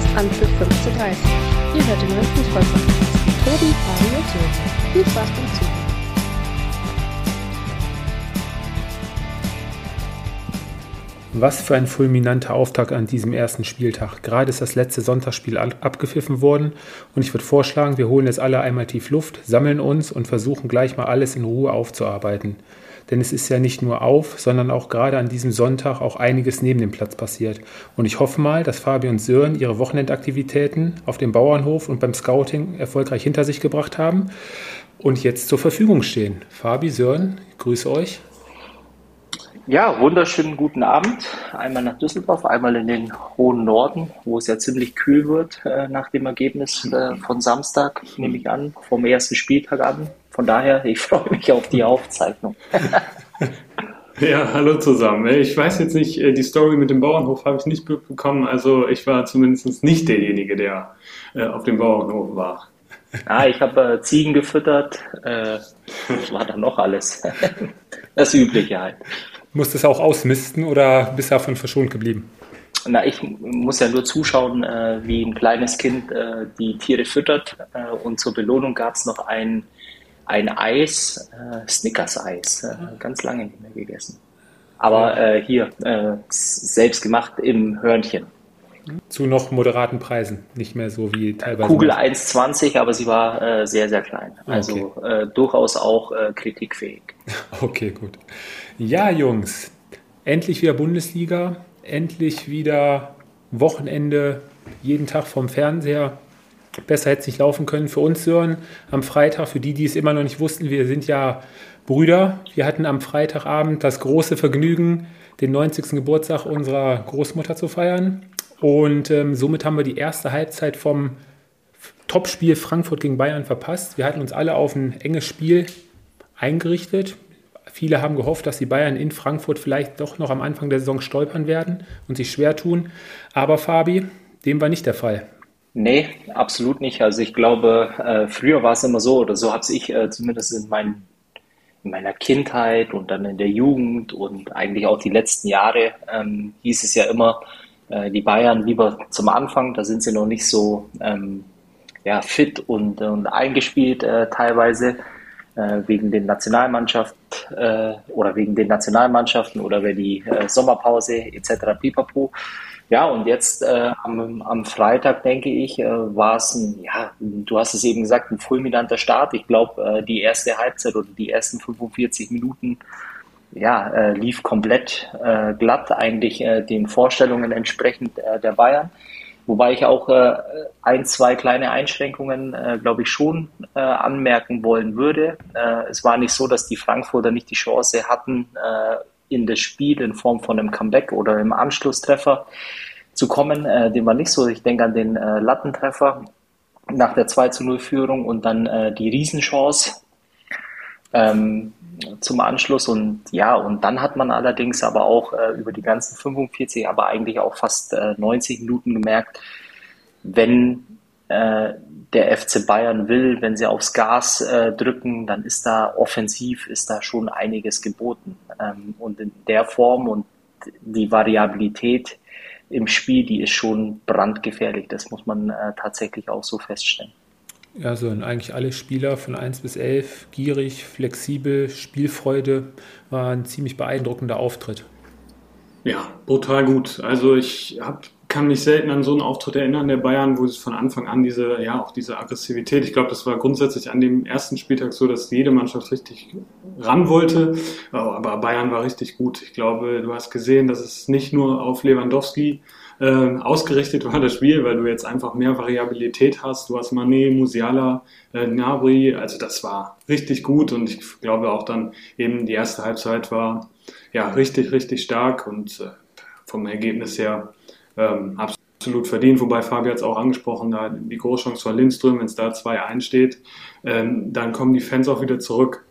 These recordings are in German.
ist Anpfiff 15.30 Ihr hört den neuen Fußball-Podcast Tobi, Fabi und. Viel Spaß beim Zuhören. Was für ein fulminanter Auftakt an diesem ersten Spieltag. Gerade ist das letzte Sonntagsspiel abgepfiffen worden und ich würde vorschlagen, wir holen jetzt alle einmal tief Luft, sammeln uns und versuchen gleich mal alles in Ruhe aufzuarbeiten. Denn es ist ja nicht nur auf, sondern auch gerade an diesem Sonntag auch einiges neben dem Platz passiert. Und ich hoffe mal, dass Fabi und Sören ihre Wochenendaktivitäten auf dem Bauernhof und beim Scouting erfolgreich hinter sich gebracht haben und jetzt zur Verfügung stehen. Fabi, Sören, grüße euch. Ja, wunderschönen guten Abend. Einmal nach Düsseldorf, einmal in den hohen Norden, wo es ja ziemlich kühl wird äh, nach dem Ergebnis äh, von Samstag, nehme ich an, vom ersten Spieltag an. Von daher, ich freue mich auf die Aufzeichnung. Ja, hallo zusammen. Ich weiß jetzt nicht, äh, die Story mit dem Bauernhof habe ich nicht bekommen. Also ich war zumindest nicht derjenige, der äh, auf dem Bauernhof war. Ah, ich habe äh, Ziegen gefüttert. Äh, was war da noch alles? Das Übliche halt. Musst du es auch ausmisten oder bist du davon verschont geblieben? Na, ich muss ja nur zuschauen, äh, wie ein kleines Kind äh, die Tiere füttert. Äh, und zur Belohnung gab es noch ein, ein Eis, äh, Snickers-Eis. Äh, ganz lange nicht mehr gegessen. Aber äh, hier, selbst gemacht im Hörnchen. Zu noch moderaten Preisen, nicht mehr so wie teilweise. Kugel 1,20, aber sie war sehr, sehr klein. Also okay. durchaus auch kritikfähig. Okay, gut. Ja, Jungs, endlich wieder Bundesliga, endlich wieder Wochenende, jeden Tag vom Fernseher. Besser hätte es nicht laufen können für uns, Sören. Am Freitag, für die, die es immer noch nicht wussten, wir sind ja Brüder. Wir hatten am Freitagabend das große Vergnügen, den 90. Geburtstag unserer Großmutter zu feiern. Und ähm, somit haben wir die erste Halbzeit vom Topspiel Frankfurt gegen Bayern verpasst. Wir hatten uns alle auf ein enges Spiel eingerichtet. Viele haben gehofft, dass die Bayern in Frankfurt vielleicht doch noch am Anfang der Saison stolpern werden und sich schwer tun. Aber Fabi, dem war nicht der Fall. Nee, absolut nicht. Also ich glaube, äh, früher war es immer so, oder so habe ich äh, zumindest in, mein, in, meiner Kindheit und dann in der Jugend und eigentlich auch die letzten Jahre ähm, hieß es ja immer, äh, die Bayern lieber zum Anfang, da sind sie noch nicht so ähm, ja, fit und, und eingespielt äh, teilweise äh, wegen den Nationalmannschaft äh, oder wegen den Nationalmannschaften oder wenn die Sommerpause etc. pipapo. Ja, und jetzt äh, am, am Freitag, denke ich, äh, war es ein, ja, du hast es eben gesagt, ein fulminanter Start. Ich glaube, äh, die erste Halbzeit oder die ersten 45 Minuten ja, äh, lief komplett äh, glatt, eigentlich äh, den Vorstellungen entsprechend der Bayern. Wobei ich auch ein, zwei kleine Einschränkungen, glaube ich, schon anmerken wollen würde. Es war nicht so, dass die Frankfurter nicht die Chance hatten, in das Spiel in Form von einem Comeback oder einem Anschlusstreffer zu kommen. Äh, dem war nicht so. Ich denke an den Lattentreffer nach der 2 zu 0 Führung und dann die Riesenchance. Ähm, zum Anschluss und ja, und dann hat man allerdings aber auch äh, über die ganzen 45, aber eigentlich auch fast äh, 90 Minuten gemerkt, wenn äh, der FC Bayern will, wenn sie aufs Gas äh, drücken, dann ist da offensiv, ist da schon einiges geboten. Ähm, und in der Form und die Variabilität im Spiel, die ist schon brandgefährlich. Das muss man äh, tatsächlich auch so feststellen. Ja, so eigentlich alle Spieler von 1 bis 11, gierig, flexibel, Spielfreude, war ein ziemlich beeindruckender Auftritt. Ja, brutal gut. Also ich hab, kann mich selten an so einen Auftritt erinnern der Bayern, wo es von Anfang an diese, ja, auch diese Aggressivität, ich glaube, das war grundsätzlich an dem ersten Spieltag so, dass jede Mannschaft richtig ran wollte, aber Bayern war richtig gut. Ich glaube, du hast gesehen, dass es nicht nur auf Lewandowski äh, ausgerichtet war, das Spiel, weil du jetzt einfach mehr Variabilität hast. Du hast Mané, Musiala, äh, Nabri, also das war richtig gut und ich glaube auch dann eben die erste Halbzeit war ja richtig, richtig stark und äh, vom Ergebnis her ähm, absolut verdient, wobei Fabi hat es auch angesprochen, da die Großchance von Lindström, wenn es da 2-1 steht, ähm, dann kommen die Fans auch wieder zurück.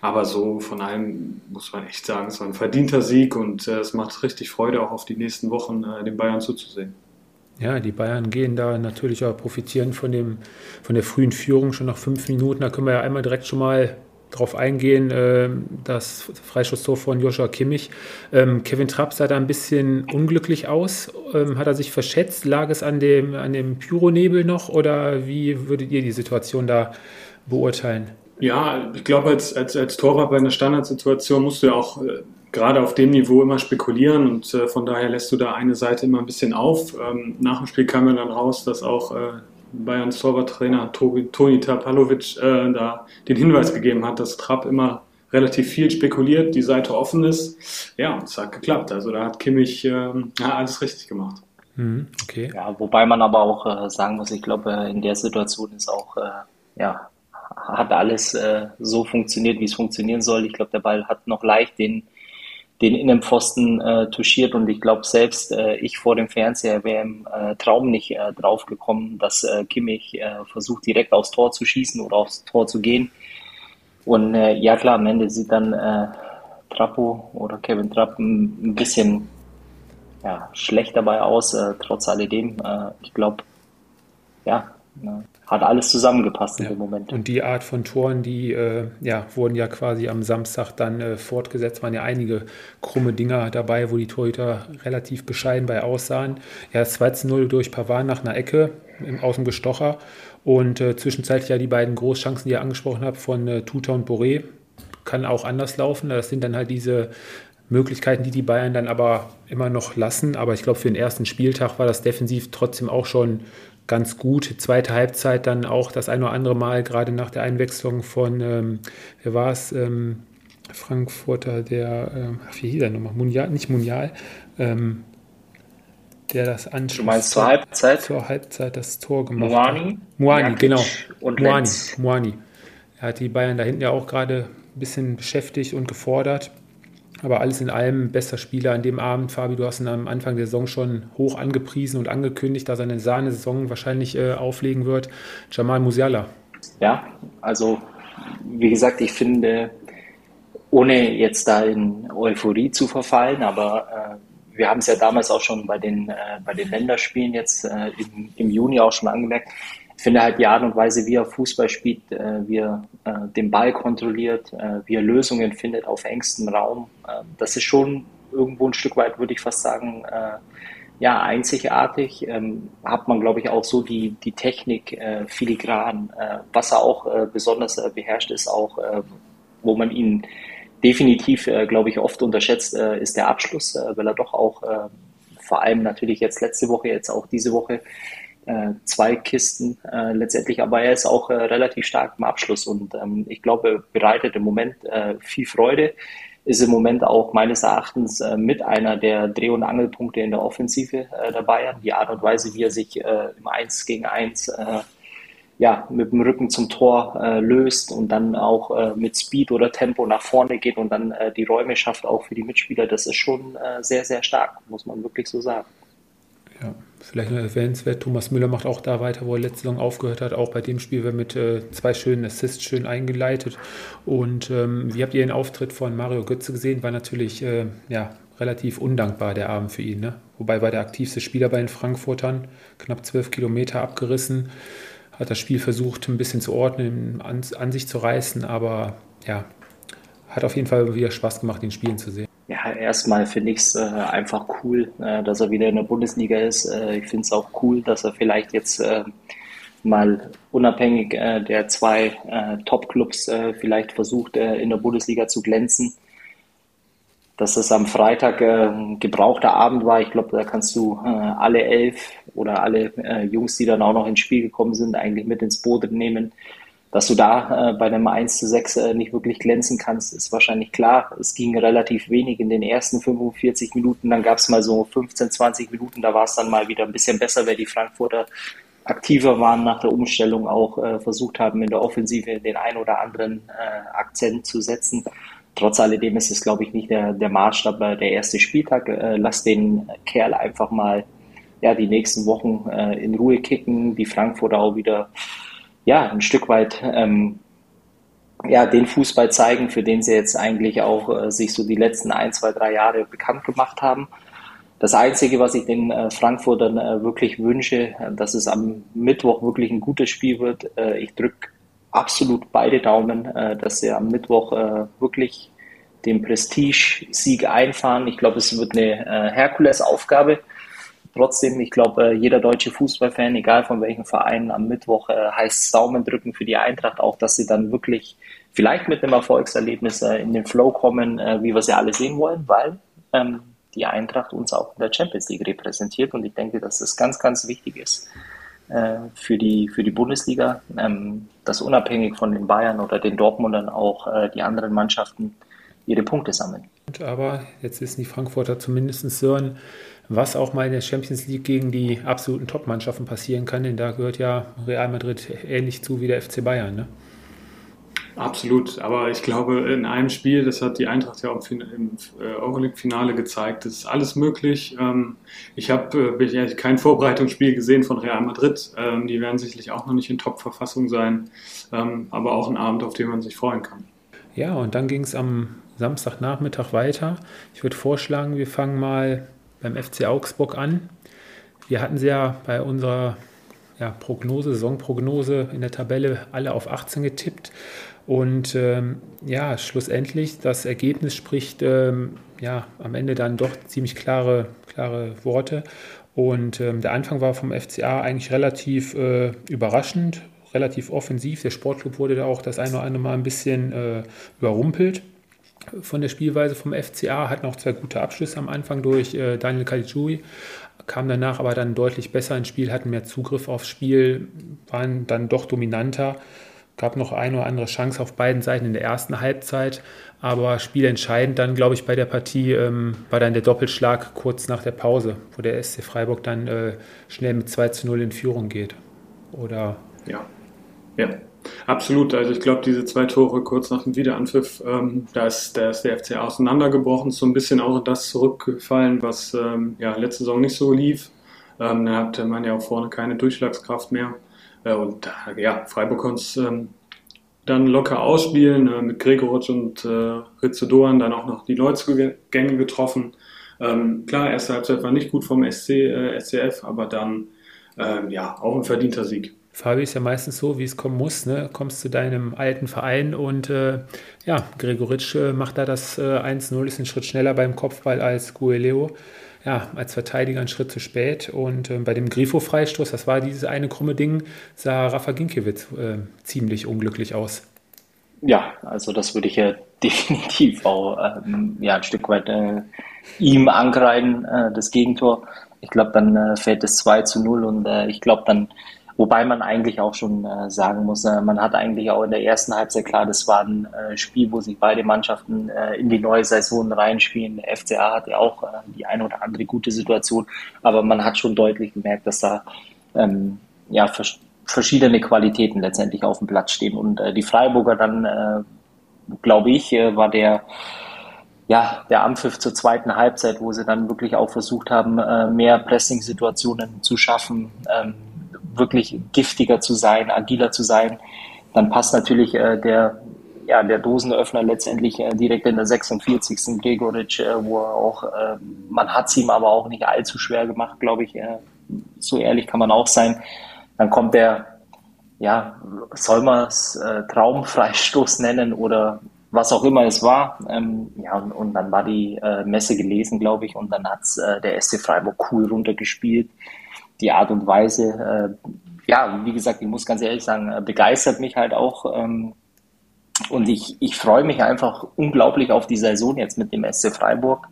Aber so von allem muss man echt sagen, es war ein verdienter Sieg und äh, es macht richtig Freude, auch auf die nächsten Wochen äh, den Bayern zuzusehen. Ja, die Bayern gehen da natürlich auch profitieren von, dem, von der frühen Führung schon nach fünf Minuten. Da können wir ja einmal direkt schon mal darauf eingehen, äh, das Freischusstor von Joshua Kimmich. Ähm, Kevin Trapp sah da ein bisschen unglücklich aus. Ähm, hat er sich verschätzt? Lag es an dem, an dem Pyronebel noch oder wie würdet ihr die Situation da beurteilen? Ja, ich glaube, als, als, als Torwart bei einer Standardsituation musst du ja auch äh, gerade auf dem Niveau immer spekulieren und äh, von daher lässt du da eine Seite immer ein bisschen auf. Ähm, nach dem Spiel kam ja dann raus, dass auch äh, Bayerns Torwarttrainer Toni Tapalovic äh, da den Hinweis gegeben hat, dass Trapp immer relativ viel spekuliert, die Seite offen ist. Ja, es hat geklappt. Also da hat Kimmich äh, alles richtig gemacht. Mhm, okay. Ja, wobei man aber auch äh, sagen muss, ich glaube, in der Situation ist auch, äh, ja, hat alles äh, so funktioniert, wie es funktionieren soll. Ich glaube, der Ball hat noch leicht den den Innenpfosten äh, touchiert und ich glaube selbst äh, ich vor dem Fernseher wäre im äh, Traum nicht äh, drauf gekommen, dass äh, Kimmich äh, versucht direkt aufs Tor zu schießen oder aufs Tor zu gehen. Und äh, ja klar, am Ende sieht dann äh, Trappo oder Kevin Trapp ein, bisschen ja, schlecht dabei aus, trotz alledem. Ich glaube, ja, hat alles zusammengepasst ja. in dem Moment. Und die Art von Toren, die äh, ja, wurden ja quasi am Samstag dann äh, fortgesetzt, waren ja einige krumme Dinger dabei, wo die Torhüter relativ bescheiden bei aussahen. Ja, 2-0 durch Pavan nach einer Ecke im, aus dem Gestocher und äh, zwischenzeitlich ja die beiden Großchancen, die ihr angesprochen habt, von äh, Tuta und Boré. Kann auch anders laufen. Das sind dann halt diese Möglichkeiten, die die Bayern dann aber immer noch lassen. Aber ich glaube, für den ersten Spieltag war das defensiv trotzdem auch schon ganz gut. Zweite Halbzeit dann auch das ein oder andere Mal, gerade nach der Einwechslung von, ähm, wer war es, ähm, Frankfurter, der, ähm, ach, wie hieß er nochmal, Mundial, nicht Mundial, ähm, der das anschließt. Du meinst zur Halbzeit? Zur Halbzeit das Tor gemacht Moani? hat. Moani, genau. Und Moani, Moani. Er hat die Bayern da hinten ja auch gerade ein bisschen beschäftigt und gefordert. Aber alles in allem bester Spieler an dem Abend. Fabi, du hast ihn am Anfang der Saison schon hoch angepriesen und angekündigt, dass er eine Sahne-Saison wahrscheinlich äh, auflegen wird. Jamal Musiala. Ja, also wie gesagt, ich finde, ohne jetzt da in Euphorie zu verfallen, aber äh, wir haben es ja damals auch schon bei den, äh, bei den Länderspielen jetzt äh, im, im Juni auch schon angemerkt, finde halt die Art und Weise, wie er Fußball spielt, äh, wie er äh, den Ball kontrolliert, äh, wie er Lösungen findet auf engstem Raum, äh, das ist schon irgendwo ein Stück weit, würde ich fast sagen, äh, ja, einzigartig. Ähm, hat man, glaube ich, auch so die, die Technik äh, filigran. was er auch besonders beherrscht, ist auch, wo man ihn definitiv, glaube ich, oft unterschätzt, ist der Abschluss, weil er doch auch vor allem natürlich jetzt letzte Woche, jetzt auch diese Woche zwei Kisten äh, letztendlich, aber er ist auch äh, relativ stark im Abschluss und ähm, ich glaube, bereitet im Moment äh, viel Freude, ist im Moment auch meines Erachtens äh, mit einer der Dreh- und Angelpunkte in der Offensive äh, der Bayern. Die Art und Weise, wie er sich äh, im Eins gegen Eins äh, ja, mit dem Rücken zum Tor äh, löst und dann auch äh, mit Speed oder Tempo nach vorne geht und dann äh, die Räume schafft, auch für die Mitspieler, das ist schon äh, sehr, sehr stark, muss man wirklich so sagen. Ja, vielleicht noch erwähnenswert, Thomas Müller macht auch da weiter, wo er letzte Saison aufgehört hat. Auch bei dem Spiel wird mit äh, zwei schönen Assists schön eingeleitet. Und ähm, wie habt ihr den Auftritt von Mario Götze gesehen? War natürlich äh, ja, relativ undankbar der Abend für ihn. Ne? Wobei war der aktivste Spieler bei den Frankfurtern, knapp zwölf Kilometer abgerissen. Hat das Spiel versucht, ein bisschen zu ordnen, an, an sich zu reißen, aber ja, hat auf jeden Fall wieder Spaß gemacht, den Spielen zu sehen. Ja, erstmal finde ich es äh, einfach cool, äh, dass er wieder in der Bundesliga ist. Äh, ich finde es auch cool, dass er vielleicht jetzt äh, mal unabhängig äh, der zwei äh, Top-Clubs vielleicht versucht, in der Bundesliga zu glänzen. Dass es am Freitag ein gebrauchter Abend war, ich glaube, da kannst du alle elf oder alle Jungs, die dann auch noch ins Spiel gekommen sind, eigentlich mit ins Boot nehmen dass du da äh, bei einem 1 zu 6 äh, nicht wirklich glänzen kannst, ist wahrscheinlich klar. Es ging relativ wenig in den ersten 45 Minuten, dann gab es mal so 15, 20 Minuten, da war es dann mal wieder ein bisschen besser, weil die Frankfurter aktiver waren nach der Umstellung, auch äh, versucht haben, in der Offensive den ein oder anderen äh, Akzent zu setzen. Trotz alledem ist es, glaube ich, nicht der, der Maßstab äh, der erste Spieltag. Äh, lass den Kerl einfach mal ja, die nächsten Wochen in Ruhe kicken, die Frankfurter auch wieder ja, ein Stück weit ähm, ja, den Fußball zeigen, für den sie jetzt eigentlich auch äh, sich so die letzten ein, zwei, drei Jahre bekannt gemacht haben. Das Einzige, was ich den äh, Frankfurtern äh, wirklich wünsche, dass es am Mittwoch wirklich ein gutes Spiel wird. Äh, ich drücke absolut beide Daumen, äh, dass sie am Mittwoch äh, wirklich den Prestige-Sieg einfahren. Ich glaube, es wird eine äh, Herkulesaufgabe. Trotzdem, ich glaube, äh, jeder deutsche Fußballfan, egal von welchem Verein, am Mittwoch äh, heißt Daumen drücken für die Eintracht, auch dass sie dann wirklich vielleicht mit einem Erfolgserlebnis äh, in den Flow kommen, wie wir sie alle sehen wollen, weil ähm, die Eintracht uns auch in der Champions League repräsentiert und ich denke, dass das ganz, ganz wichtig ist äh, für, die, für die Bundesliga, ähm, dass unabhängig von den Bayern oder den Dortmundern auch äh, die anderen Mannschaften ihre Punkte sammeln. Aber jetzt wissen die Frankfurter zumindest Sören, was auch mal in der Champions League gegen die absoluten Top-Mannschaften passieren kann, denn da gehört ja Real Madrid ähnlich zu wie der FC Bayern. Ne? Absolut, aber ich glaube, in einem Spiel, das hat die Eintracht ja auch im äh, Euroleague-Finale gezeigt, das ist alles möglich. Ähm, ich habe äh, kein Vorbereitungsspiel gesehen von Real Madrid. Ähm, die werden sicherlich auch noch nicht in Top-Verfassung sein, ähm, aber auch ein Abend, auf den man sich freuen kann. Ja, und dann ging es am Samstagnachmittag weiter. Ich würde vorschlagen, wir fangen mal beim FC Augsburg an. Wir hatten sie ja bei unserer ja, Prognose, Saisonprognose in der Tabelle alle auf 18 getippt. Und ähm, ja, schlussendlich, das Ergebnis spricht ähm, ja am Ende dann doch ziemlich klare, klare Worte. Und ähm, der Anfang war vom FCA eigentlich relativ äh, überraschend, relativ offensiv. Der Sportclub wurde da auch das eine oder andere Mal ein bisschen äh, überrumpelt von der Spielweise vom FCA, hat noch zwei gute Abschlüsse am Anfang durch äh, Daniel Caligiuri, kam danach aber dann deutlich besser ins Spiel, hatten mehr Zugriff aufs Spiel, waren dann doch dominanter gab noch eine oder andere Chance auf beiden Seiten in der ersten Halbzeit, aber spielentscheidend dann, glaube ich, bei der Partie ähm, war dann der Doppelschlag kurz nach der Pause, wo der SC Freiburg dann äh, schnell mit 2 zu 0 in Führung geht. Oder? Ja, ja. Absolut, also ich glaube, diese zwei Tore kurz nach dem Wiederanpfiff, ähm, da, ist, da ist der FC auseinandergebrochen, so ein bisschen auch das zurückgefallen, was ähm, ja, letzte Saison nicht so lief. Ähm, da hatte man ja auch vorne keine Durchschlagskraft mehr. Äh, und ja, Freiburg konnte es ähm, dann locker ausspielen, äh, mit Gregoritsch und äh, Ritze Doan dann auch noch die Neuzugänge getroffen. Ähm, klar, erste Halbzeit war nicht gut vom SC, äh, SCF, aber dann ähm, ja, auch ein verdienter Sieg. Fabi ist ja meistens so, wie es kommen muss. Ne? Kommst zu deinem alten Verein und äh, ja, Gregoritsch äh, macht da das äh, 1-0, ist ein Schritt schneller beim Kopfball als Gueleo ja, als Verteidiger einen Schritt zu spät. Und äh, bei dem Grifo-Freistoß, das war dieses eine krumme Ding, sah Rafa Ginkiewicz äh, ziemlich unglücklich aus. Ja, also das würde ich ja definitiv auch ähm, ja, ein Stück weit äh, ihm angreifen, äh, das Gegentor. Ich glaube, dann fällt es 2 zu 0 und ich glaube, dann Wobei man eigentlich auch schon äh, sagen muss, äh, man hat eigentlich auch in der ersten Halbzeit klar, das war ein äh, Spiel, wo sich beide Mannschaften äh, in die neue Saison reinspielen. Der FCA hat ja auch äh, die eine oder andere gute Situation, aber man hat schon deutlich gemerkt, dass da ähm, ja vers verschiedene Qualitäten letztendlich auf dem Platz stehen. Und äh, die Freiburger dann, glaube ich, war der ja, der Anpfiff zur zweiten Halbzeit, wo sie dann wirklich auch versucht haben, mehr Pressing-Situationen zu schaffen, ähm, wirklich giftiger zu sein, agiler zu sein, dann passt natürlich äh, der, ja, der Dosenöffner letztendlich äh, direkt in der 46. Gregoritsch, äh, wo er auch, äh, man hat es ihm aber auch nicht allzu schwer gemacht, glaube ich. Äh, so ehrlich kann man auch sein. Dann kommt der, ja, soll man es äh, Traumfreistoß nennen oder was auch immer es war. Ähm, ja, und, und, dann war die äh, Messe gelesen, glaube ich, und dann hat äh, der SC Freiburg cool runtergespielt die Art und Weise, äh, ja, wie gesagt, ich muss ganz ehrlich sagen, äh, begeistert mich halt auch. Ähm, und ich, ich freue mich einfach unglaublich auf die Saison jetzt mit dem SC Freiburg.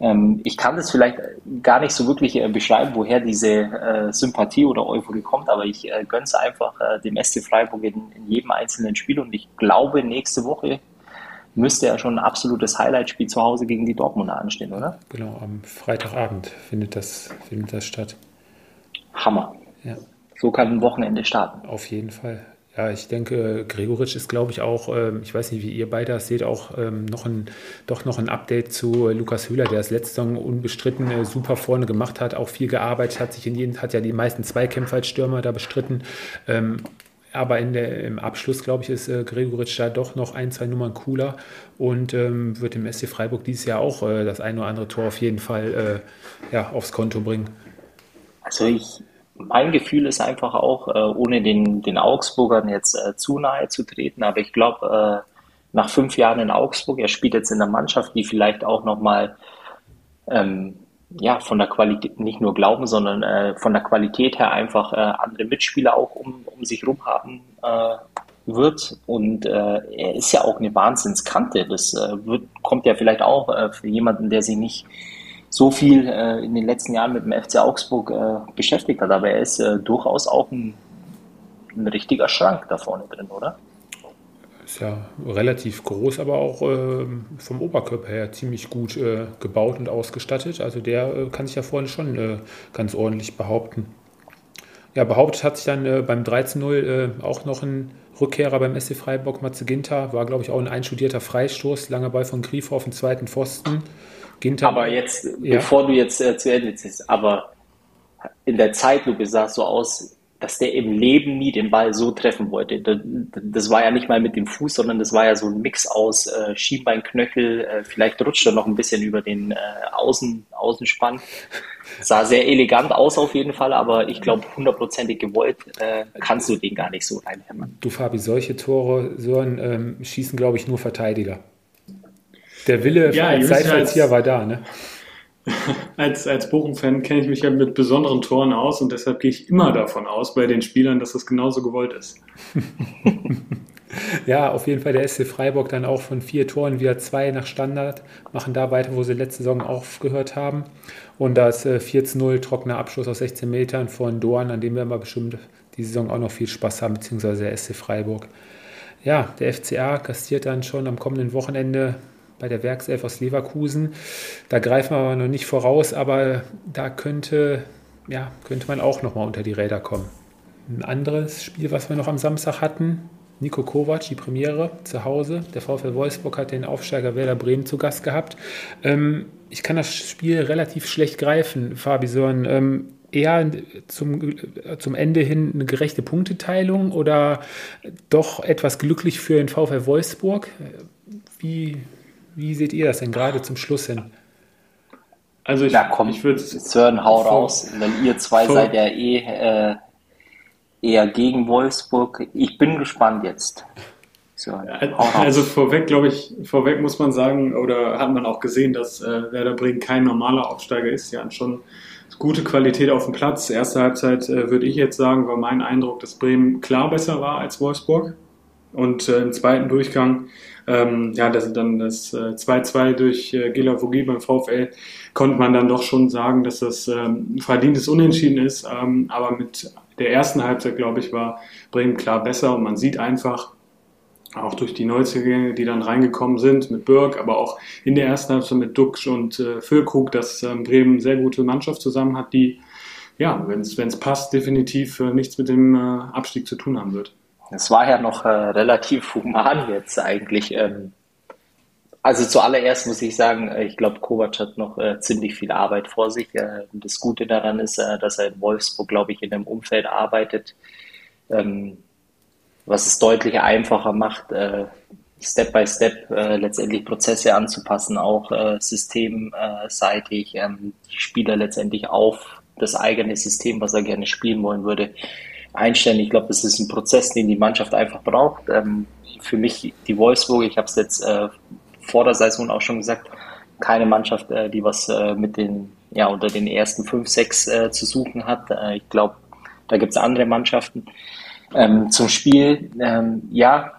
Ähm, ich kann das vielleicht gar nicht so wirklich äh, beschreiben, woher diese Sympathie oder Euphorie kommt, aber ich äh, gönne es einfach dem SC Freiburg in, in jedem einzelnen Spiel und ich glaube, nächste Woche müsste ja schon ein absolutes Highlight-Spiel zu Hause gegen die Dortmunder anstehen, oder? Genau, am Freitagabend findet das, findet das statt. Hammer. Ja. So kann ein Wochenende starten. Auf jeden Fall. Ja, ich denke, Gregoritsch ist, glaube ich, auch, ähm, ich weiß nicht, wie ihr beide das seht, auch ähm, noch ein, doch noch ein Update zu Lukas Höhler, der das letzte Saison unbestritten äh, super vorne gemacht hat, auch viel gearbeitet hat, sich in jeden, hat ja die meisten Zweikämpfe als Stürmer da bestritten. Ähm, aber in der, im Abschluss, glaube ich, ist äh, Gregoritsch da doch noch ein, zwei Nummern cooler und wird dem SC Freiburg dieses Jahr auch äh, das ein oder andere Tor auf jeden Fall äh, ja, aufs Konto bringen. Also ich, mein Gefühl ist einfach auch, äh, ohne den, den Augsburgern jetzt äh, zu nahe zu treten, aber ich glaube, äh, nach fünf Jahren in Augsburg, er spielt jetzt in einer Mannschaft, die vielleicht auch nochmal ähm, ja, von der Qualität, nicht nur glauben, sondern äh, von der Qualität her einfach äh, andere Mitspieler auch um, um sich rum haben äh, wird. Und äh, er ist ja auch eine Wahnsinnskante. Das äh, wird, kommt ja vielleicht auch äh, für jemanden, der sich nicht so viel äh, in den letzten Jahren mit dem FC Augsburg äh, beschäftigt hat. Aber er ist äh, durchaus auch ein, ein richtiger Schrank da vorne drin, oder? Ist ja relativ groß, aber auch äh, vom Oberkörper her ziemlich gut äh, gebaut und ausgestattet. Also der äh, kann sich ja vorne schon ganz ordentlich behaupten. Ja, behauptet hat sich dann beim 13-0 äh, auch noch ein Rückkehrer beim SC Freiburg, Matze Ginter, war glaube ich auch ein einstudierter Freistoß, langer Ball von Grifo auf den zweiten Pfosten. Ginter, aber jetzt, ja. bevor du jetzt zu Ende ziehst, aber in der Zeitlupe sah es so aus, dass der im Leben nie den Ball so treffen wollte. Das war ja nicht mal mit dem Fuß, sondern das war ja so ein Mix aus äh, Schienbeinknöchel, äh, vielleicht rutscht er noch ein bisschen über den äh, Außen, Außenspann. Sah sehr elegant aus auf jeden Fall, aber ich glaube, hundertprozentig gewollt äh, kannst du den gar nicht so reinhämmern. Du Fabi, solche Tore, so ein, ähm, schießen, glaube ich, nur Verteidiger. Der Wille ja, als Zeitverzieher war da, ne? als, als Bochum-Fan kenne ich mich ja mit besonderen Toren aus und deshalb gehe ich immer davon aus bei den Spielern, dass das genauso gewollt ist. ja, auf jeden Fall der SC Freiburg dann auch von vier Toren wieder zwei nach Standard, machen da weiter, wo sie letzte Saison aufgehört haben. Und das äh, 4-0 trockener Abschluss aus 16 Metern von Dorn, an dem werden wir bestimmt die Saison auch noch viel Spaß haben, beziehungsweise der SC Freiburg. Ja, der FCA kastiert dann schon am kommenden Wochenende bei der Werkself aus Leverkusen. Da greifen wir aber noch nicht voraus, aber da könnte, ja, könnte man auch noch mal unter die Räder kommen. Ein anderes Spiel, was wir noch am Samstag hatten, Nico Kovac, die Premiere zu Hause. Der VfL Wolfsburg hat den Aufsteiger Werder Bremen zu Gast gehabt. Ähm, ich kann das Spiel relativ schlecht greifen, Fabi, sondern ähm, eher zum, zum Ende hin eine gerechte Punkteteilung oder doch etwas glücklich für den VfL Wolfsburg? Wie, wie seht ihr das denn gerade zum Schluss hin? Also ich, Na komm, ich würde Sören, hau raus, weil ihr zwei seid ja eh äh, eher gegen Wolfsburg. Ich bin gespannt jetzt. Sören, also vorweg, glaube ich, vorweg muss man sagen, oder hat man auch gesehen, dass äh, Werder Bremen kein normaler Aufsteiger ist. Sie hatten schon gute Qualität auf dem Platz. Erste Halbzeit äh, würde ich jetzt sagen, war mein Eindruck, dass Bremen klar besser war als Wolfsburg. Und äh, im zweiten Durchgang ähm, ja, das, dann das 2-2 äh, durch äh, Gila Vogie beim VfL konnte man dann doch schon sagen, dass das ähm, verdientes Unentschieden ist. Ähm, aber mit der ersten Halbzeit, glaube ich, war Bremen klar besser und man sieht einfach, auch durch die Neuzugänge, die dann reingekommen sind, mit Burg, aber auch in der ersten Halbzeit mit Duxch und äh, Füllkrug, dass ähm, Bremen eine sehr gute Mannschaft zusammen hat, die, ja, wenn es passt, definitiv äh, nichts mit dem äh, Abstieg zu tun haben wird. Es war ja noch äh, relativ human jetzt eigentlich. Ähm, also zuallererst muss ich sagen, äh, ich glaube, Kovac hat noch äh, ziemlich viel Arbeit vor sich. Äh, das Gute daran ist, äh, dass er in Wolfsburg, glaube ich, in einem Umfeld arbeitet, ähm, was es deutlich einfacher macht, äh, Step by Step letztendlich Prozesse anzupassen, auch systemseitig, ähm, die Spieler letztendlich auf das eigene System, was er gerne spielen wollen würde, einstellen. Ich glaube, das ist ein Prozess, den die Mannschaft einfach braucht. Ähm, für mich die Wolfsburg, ich habe es jetzt äh, vor der Saison auch schon gesagt, keine Mannschaft, äh, die was äh, mit den, ja, unter den ersten fünf, sechs äh, zu suchen hat. Äh, ich glaube, da gibt es andere Mannschaften. Ähm, zum Spiel, ähm, ja,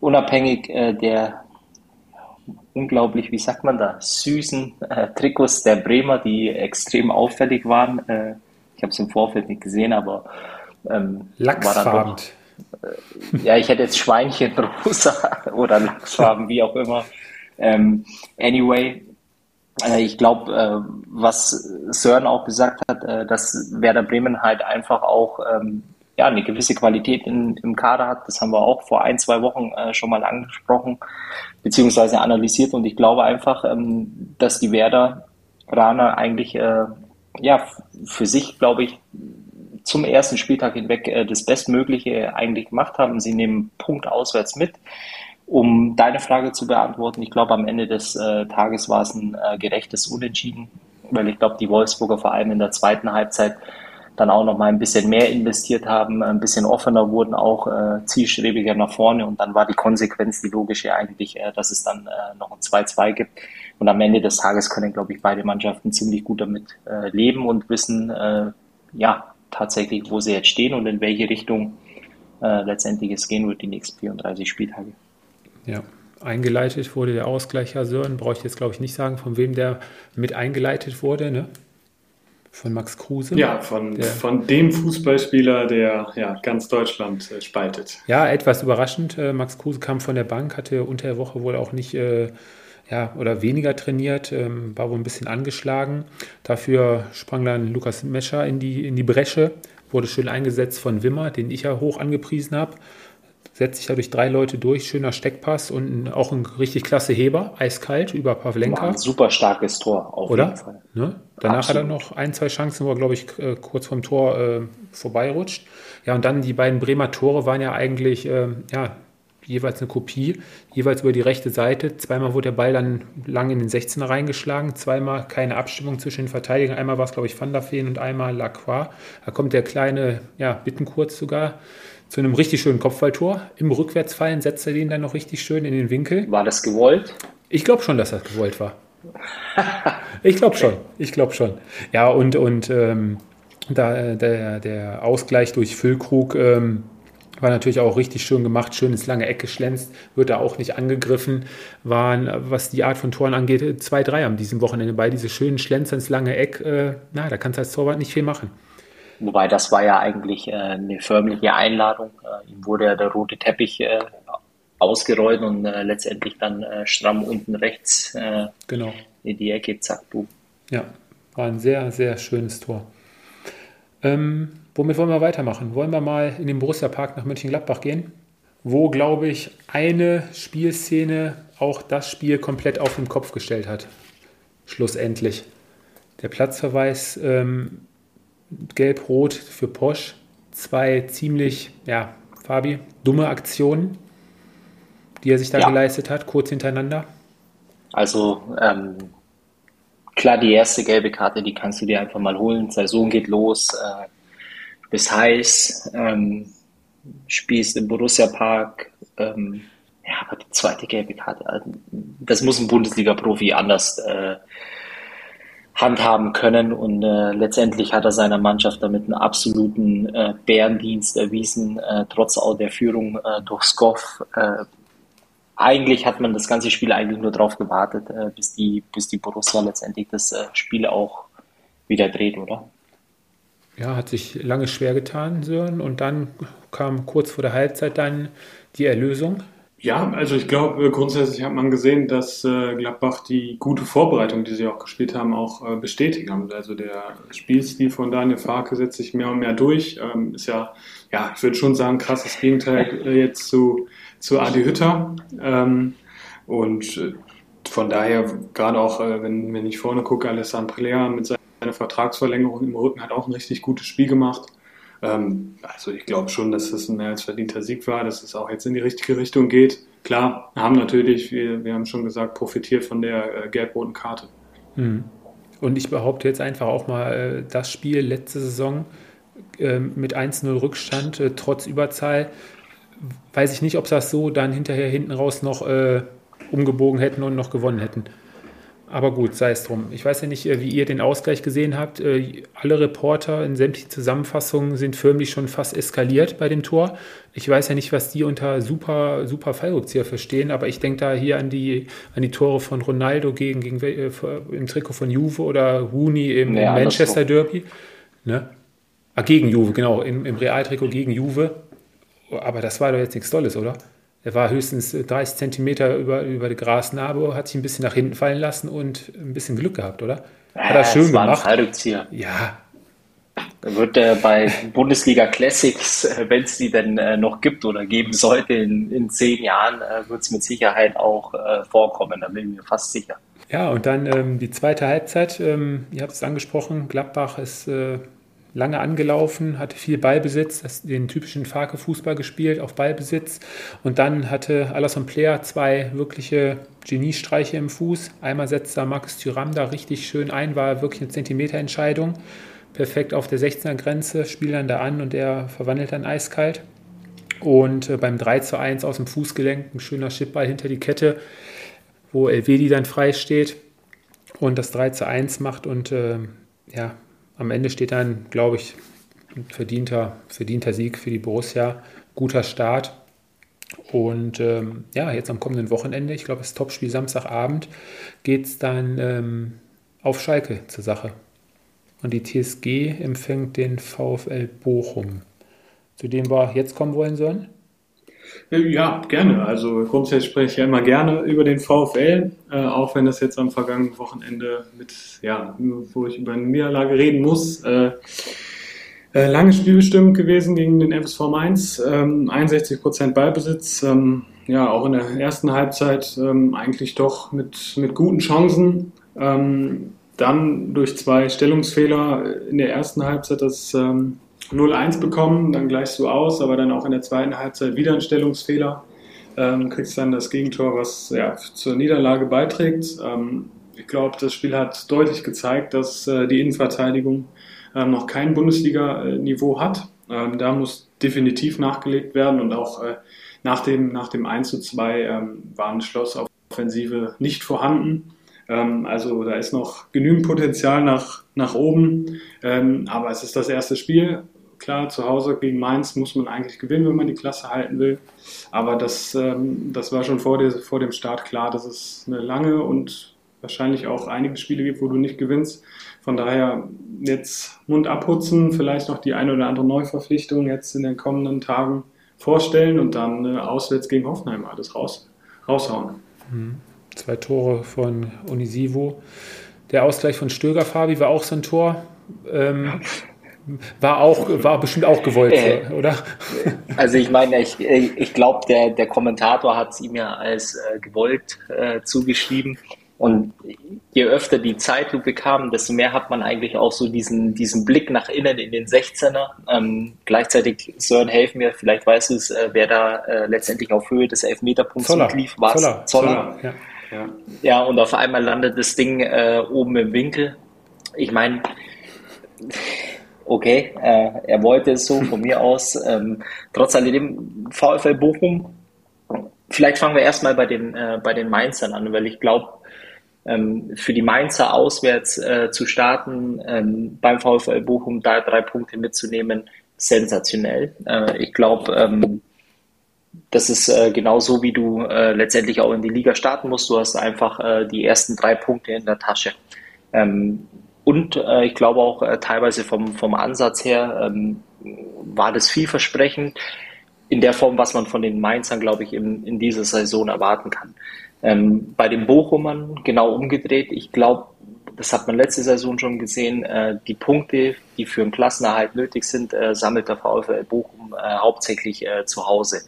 unabhängig äh, der unglaublich, wie sagt man da, süßen Trikots der Bremer, die extrem auffällig waren. Ich habe es im Vorfeld nicht gesehen, aber ähm, Lachsfarben. Äh, ja, ich hätte jetzt Schweinchen rosa oder Lachsfarben, wie auch immer. Ähm, anyway, äh, ich glaube, äh, was Sören auch gesagt hat, äh, dass Werder Bremen halt einfach auch ähm, ja, eine gewisse Qualität in, im Kader hat. Das haben wir auch vor ein, zwei Wochen äh, schon mal angesprochen, beziehungsweise analysiert. Und ich glaube einfach, ähm, dass die Werder Raner eigentlich äh, ja, für sich, glaube ich, zum ersten Spieltag hinweg äh, das Bestmögliche eigentlich gemacht haben. Sie nehmen Punkt auswärts mit. Um deine Frage zu beantworten, ich glaube, am Ende des äh, Tages war es ein äh, gerechtes Unentschieden, weil ich glaube, die Wolfsburger vor allem in der zweiten Halbzeit dann auch noch mal ein bisschen mehr investiert haben, ein bisschen offener wurden, auch äh, zielstrebiger nach vorne. Und dann war die Konsequenz, die logische eigentlich, äh, dass es dann äh, noch ein 2-2 gibt. Und am Ende des Tages können, glaube ich, beide Mannschaften ziemlich gut damit leben und wissen, ja, tatsächlich, wo sie jetzt stehen und in welche Richtung äh, letztendlich es gehen wird, die nächsten 34 Spieltage. Ja, eingeleitet wurde der Ausgleich, Herr Sören, brauche ich jetzt, glaube ich, nicht sagen, von wem der mit eingeleitet wurde, ne? Von Max Kruse? Ja, von, von dem Fußballspieler, der ja, ganz Deutschland äh, spaltet. Ja, etwas überraschend. Äh, Max Kruse kam von der Bank, hatte unter der Woche wohl auch nicht äh, ja, oder weniger trainiert, ähm, war wohl ein bisschen angeschlagen. Dafür sprang dann Lukas Mescher in die, in die Bresche, wurde schön eingesetzt von Wimmer, den ich ja hoch angepriesen habe setzt sich dadurch drei Leute durch, schöner Steckpass und auch ein richtig klasse Heber, eiskalt über Pavlenka. Ein super starkes Tor, auf Oder? jeden Fall. Ne? Danach Absolut. hat er noch ein, zwei Chancen, wo er, glaube ich, äh, kurz vom Tor äh, vorbeirutscht. Ja, und dann die beiden Bremer Tore waren ja eigentlich, äh, ja, jeweils eine Kopie, jeweils über die rechte Seite. Zweimal wurde der Ball dann lang in den 16er reingeschlagen, zweimal keine Abstimmung zwischen den Verteidigern. Einmal war es, glaube ich, Van der Feen und einmal Lacroix. Da kommt der kleine, ja, Bittenkurz sogar zu einem richtig schönen Kopfballtor. Im Rückwärtsfallen setzt er den dann noch richtig schön in den Winkel. War das gewollt? Ich glaube schon, dass das gewollt war. ich glaube schon. Ich glaube schon. Ja, und, und ähm, da, der, der Ausgleich durch Füllkrug ähm, war natürlich auch richtig schön gemacht, schön ins lange Eck geschlänzt, wird da auch nicht angegriffen. Waren, was die Art von Toren angeht, zwei, drei am diesem Wochenende bei. Diese schönen Schlänzer ins lange Eck, äh, na, da kannst du als Torwart nicht viel machen. Wobei das war ja eigentlich äh, eine förmliche Einladung. Äh, ihm wurde ja der rote Teppich äh, ausgerollt und äh, letztendlich dann äh, stramm unten rechts äh, genau. in die Ecke, zack, du. Ja, war ein sehr, sehr schönes Tor. Ähm, womit wollen wir weitermachen? Wollen wir mal in den Borussia Park nach Mönchengladbach gehen? Wo, glaube ich, eine Spielszene auch das Spiel komplett auf den Kopf gestellt hat. Schlussendlich. Der Platzverweis ähm, Gelb-Rot für Posch. Zwei ziemlich, ja, Fabi, dumme Aktionen, die er sich da ja. geleistet hat, kurz hintereinander. Also, ähm, klar, die erste gelbe Karte, die kannst du dir einfach mal holen. Saison geht los, äh, bis heiß, ähm, spielst im Borussia Park. Ähm, ja, aber die zweite gelbe Karte, also, das muss ein Bundesliga-Profi anders äh, handhaben können. Und äh, letztendlich hat er seiner Mannschaft damit einen absoluten äh, Bärendienst erwiesen, äh, trotz auch der Führung äh, durch Skoff. Äh, eigentlich hat man das ganze Spiel eigentlich nur darauf gewartet, äh, bis, die, bis die Borussia letztendlich das äh, Spiel auch wieder dreht, oder? Ja, hat sich lange schwer getan, Sören. Und dann kam kurz vor der Halbzeit dann die Erlösung. Ja, also ich glaube, grundsätzlich hat man gesehen, dass äh, Gladbach die gute Vorbereitung, die sie auch gespielt haben, auch äh, bestätigt haben. Also der Spielstil von Daniel Farke setzt sich mehr und mehr durch. Ähm, ist ja, ja, ich würde schon sagen, krasses Gegenteil äh, jetzt zu, zu Adi Hütter. Ähm, und äh, von daher, gerade auch, äh, wenn, wenn ich vorne gucke, Alessandro Plea mit seiner Vertragsverlängerung im Rücken hat auch ein richtig gutes Spiel gemacht. Ähm, also ich glaube schon, dass es ein mehr als verdienter Sieg war, dass es auch jetzt in die richtige Richtung geht. Klar, haben natürlich, wir, wir haben schon gesagt, profitiert von der äh, gelb-roten Karte. Mhm. Und ich behaupte jetzt einfach auch mal, äh, das Spiel letzte Saison äh, mit 1-0 Rückstand, äh, trotz Überzahl, weiß ich nicht, ob sie das so dann hinterher hinten raus noch äh, umgebogen hätten und noch gewonnen hätten. Aber gut, sei es drum. Ich weiß ja nicht, äh, wie ihr den Ausgleich gesehen habt. Äh, alle Reporter in sämtlichen Zusammenfassungen sind förmlich schon fast eskaliert bei dem Tor. Ich weiß ja nicht, was die unter super, super Fallrückzieher verstehen, aber ich denke da hier an die, an die Tore von Ronaldo gegen, gegen äh, im Trikot von Juve oder Rooney im, ja, im Manchester Derby. Ne? Ah, gegen Juve, genau, im, im Realtrikot gegen Juve. Aber das war doch jetzt nichts Tolles, oder? Er war höchstens 30 Zentimeter über, über die Grasnarbe, hat sich ein bisschen nach hinten fallen lassen und ein bisschen Glück gehabt, oder? Hat er schön war gemacht. Ein Fallrückzieher. Ja. Da wird er bei Bundesliga Classics, äh, wenn es die denn äh, noch gibt oder geben sollte, in, in zehn Jahren, äh, wird es mit Sicherheit auch äh, vorkommen. Da bin ich mir fast sicher. Ja, und dann ähm, die zweite Halbzeit. Ähm, ihr habt es angesprochen, Gladbach ist äh, lange angelaufen, hatte viel Ballbesitz, den typischen Farke-Fußball gespielt, auf Ballbesitz. Und dann hatte Alassane Player zwei wirkliche Geniestreiche im Fuß. Einmal setzte da Marcus Thuram da richtig schön ein, war wirklich eine Zentimeterentscheidung. perfekt auf der 16er Grenze, spielt dann da an und er verwandelt dann eiskalt. Und äh, beim 3 zu 1 aus dem Fußgelenk, ein schöner Chipball hinter die Kette, wo Elvedi dann frei steht und das 3 zu 1 macht. Und äh, ja, am Ende steht dann, glaube ich, verdienter, verdienter Sieg für die Borussia. Guter Start. Und ähm, ja, jetzt am kommenden Wochenende, ich glaube, das Topspiel Samstagabend, geht es dann ähm, auf Schalke zur Sache. Und die TSG empfängt den VfL Bochum, zu dem wir jetzt kommen wollen sollen. Ja, gerne. Also grundsätzlich spreche ich ja immer gerne über den VfL, äh, auch wenn das jetzt am vergangenen Wochenende mit, ja, wo ich über eine Niederlage reden muss. Äh, äh, lange Spielbestimmt gewesen gegen den FSV Mainz, ähm, 61% Ballbesitz, ähm, ja, auch in der ersten Halbzeit ähm, eigentlich doch mit, mit guten Chancen. Ähm, dann durch zwei Stellungsfehler in der ersten Halbzeit das ähm, 0-1 bekommen, dann gleichst du aus, aber dann auch in der zweiten Halbzeit wieder ein Stellungsfehler. Ähm, kriegst dann das Gegentor, was ja, zur Niederlage beiträgt. Ähm, ich glaube, das Spiel hat deutlich gezeigt, dass äh, die Innenverteidigung äh, noch kein Bundesliga-Niveau hat. Ähm, da muss definitiv nachgelegt werden und auch äh, nach, dem, nach dem 1 zu 2 ähm, war ein Schloss auf Offensive nicht vorhanden. Ähm, also da ist noch genügend Potenzial nach, nach oben. Ähm, aber es ist das erste Spiel. Klar, zu Hause gegen Mainz muss man eigentlich gewinnen, wenn man die Klasse halten will. Aber das, ähm, das war schon vor, der, vor dem Start klar, dass es eine lange und wahrscheinlich auch einige Spiele gibt, wo du nicht gewinnst. Von daher jetzt Mund abputzen, vielleicht noch die eine oder andere Neuverpflichtung jetzt in den kommenden Tagen vorstellen und dann äh, auswärts gegen Hoffenheim alles raus, raushauen. Mhm. Zwei Tore von Unisivo. Der Ausgleich von Stöger Fabi war auch so ein Tor. Ähm, war auch, war bestimmt auch gewollt, äh, oder? Also ich meine, ich, ich glaube, der, der Kommentator hat es ihm ja als äh, gewollt äh, zugeschrieben. Und je öfter die Zeitlupe kam, desto mehr hat man eigentlich auch so diesen, diesen Blick nach innen in den 16er. Ähm, gleichzeitig, Sören, helf mir, vielleicht weißt du es, äh, wer da äh, letztendlich auf Höhe des Elfmeterpunkts lief, war Zoller. Zoller. Zoller. Ja. Ja. ja, und auf einmal landet das Ding äh, oben im Winkel. Ich meine, okay, äh, er wollte es so von mir aus. Ähm, trotz alledem VfL Bochum. Vielleicht fangen wir erstmal bei den, äh, bei den Mainzern an, weil ich glaube, ähm, für die Mainzer auswärts äh, zu starten, ähm, beim VfL Bochum da drei Punkte mitzunehmen, sensationell. Äh, ich glaube, ähm, das ist äh, genau so, wie du äh, letztendlich auch in die Liga starten musst. Du hast einfach äh, die ersten drei Punkte in der Tasche. Ähm, und äh, ich glaube auch äh, teilweise vom, vom Ansatz her ähm, war das vielversprechend in der Form, was man von den Mainzern, glaube ich, in, in dieser Saison erwarten kann. Ähm, bei den Bochumern genau umgedreht. Ich glaube, das hat man letzte Saison schon gesehen, äh, die Punkte, die für einen Klassenerhalt nötig sind, äh, sammelt der VfL Bochum äh, hauptsächlich äh, zu Hause.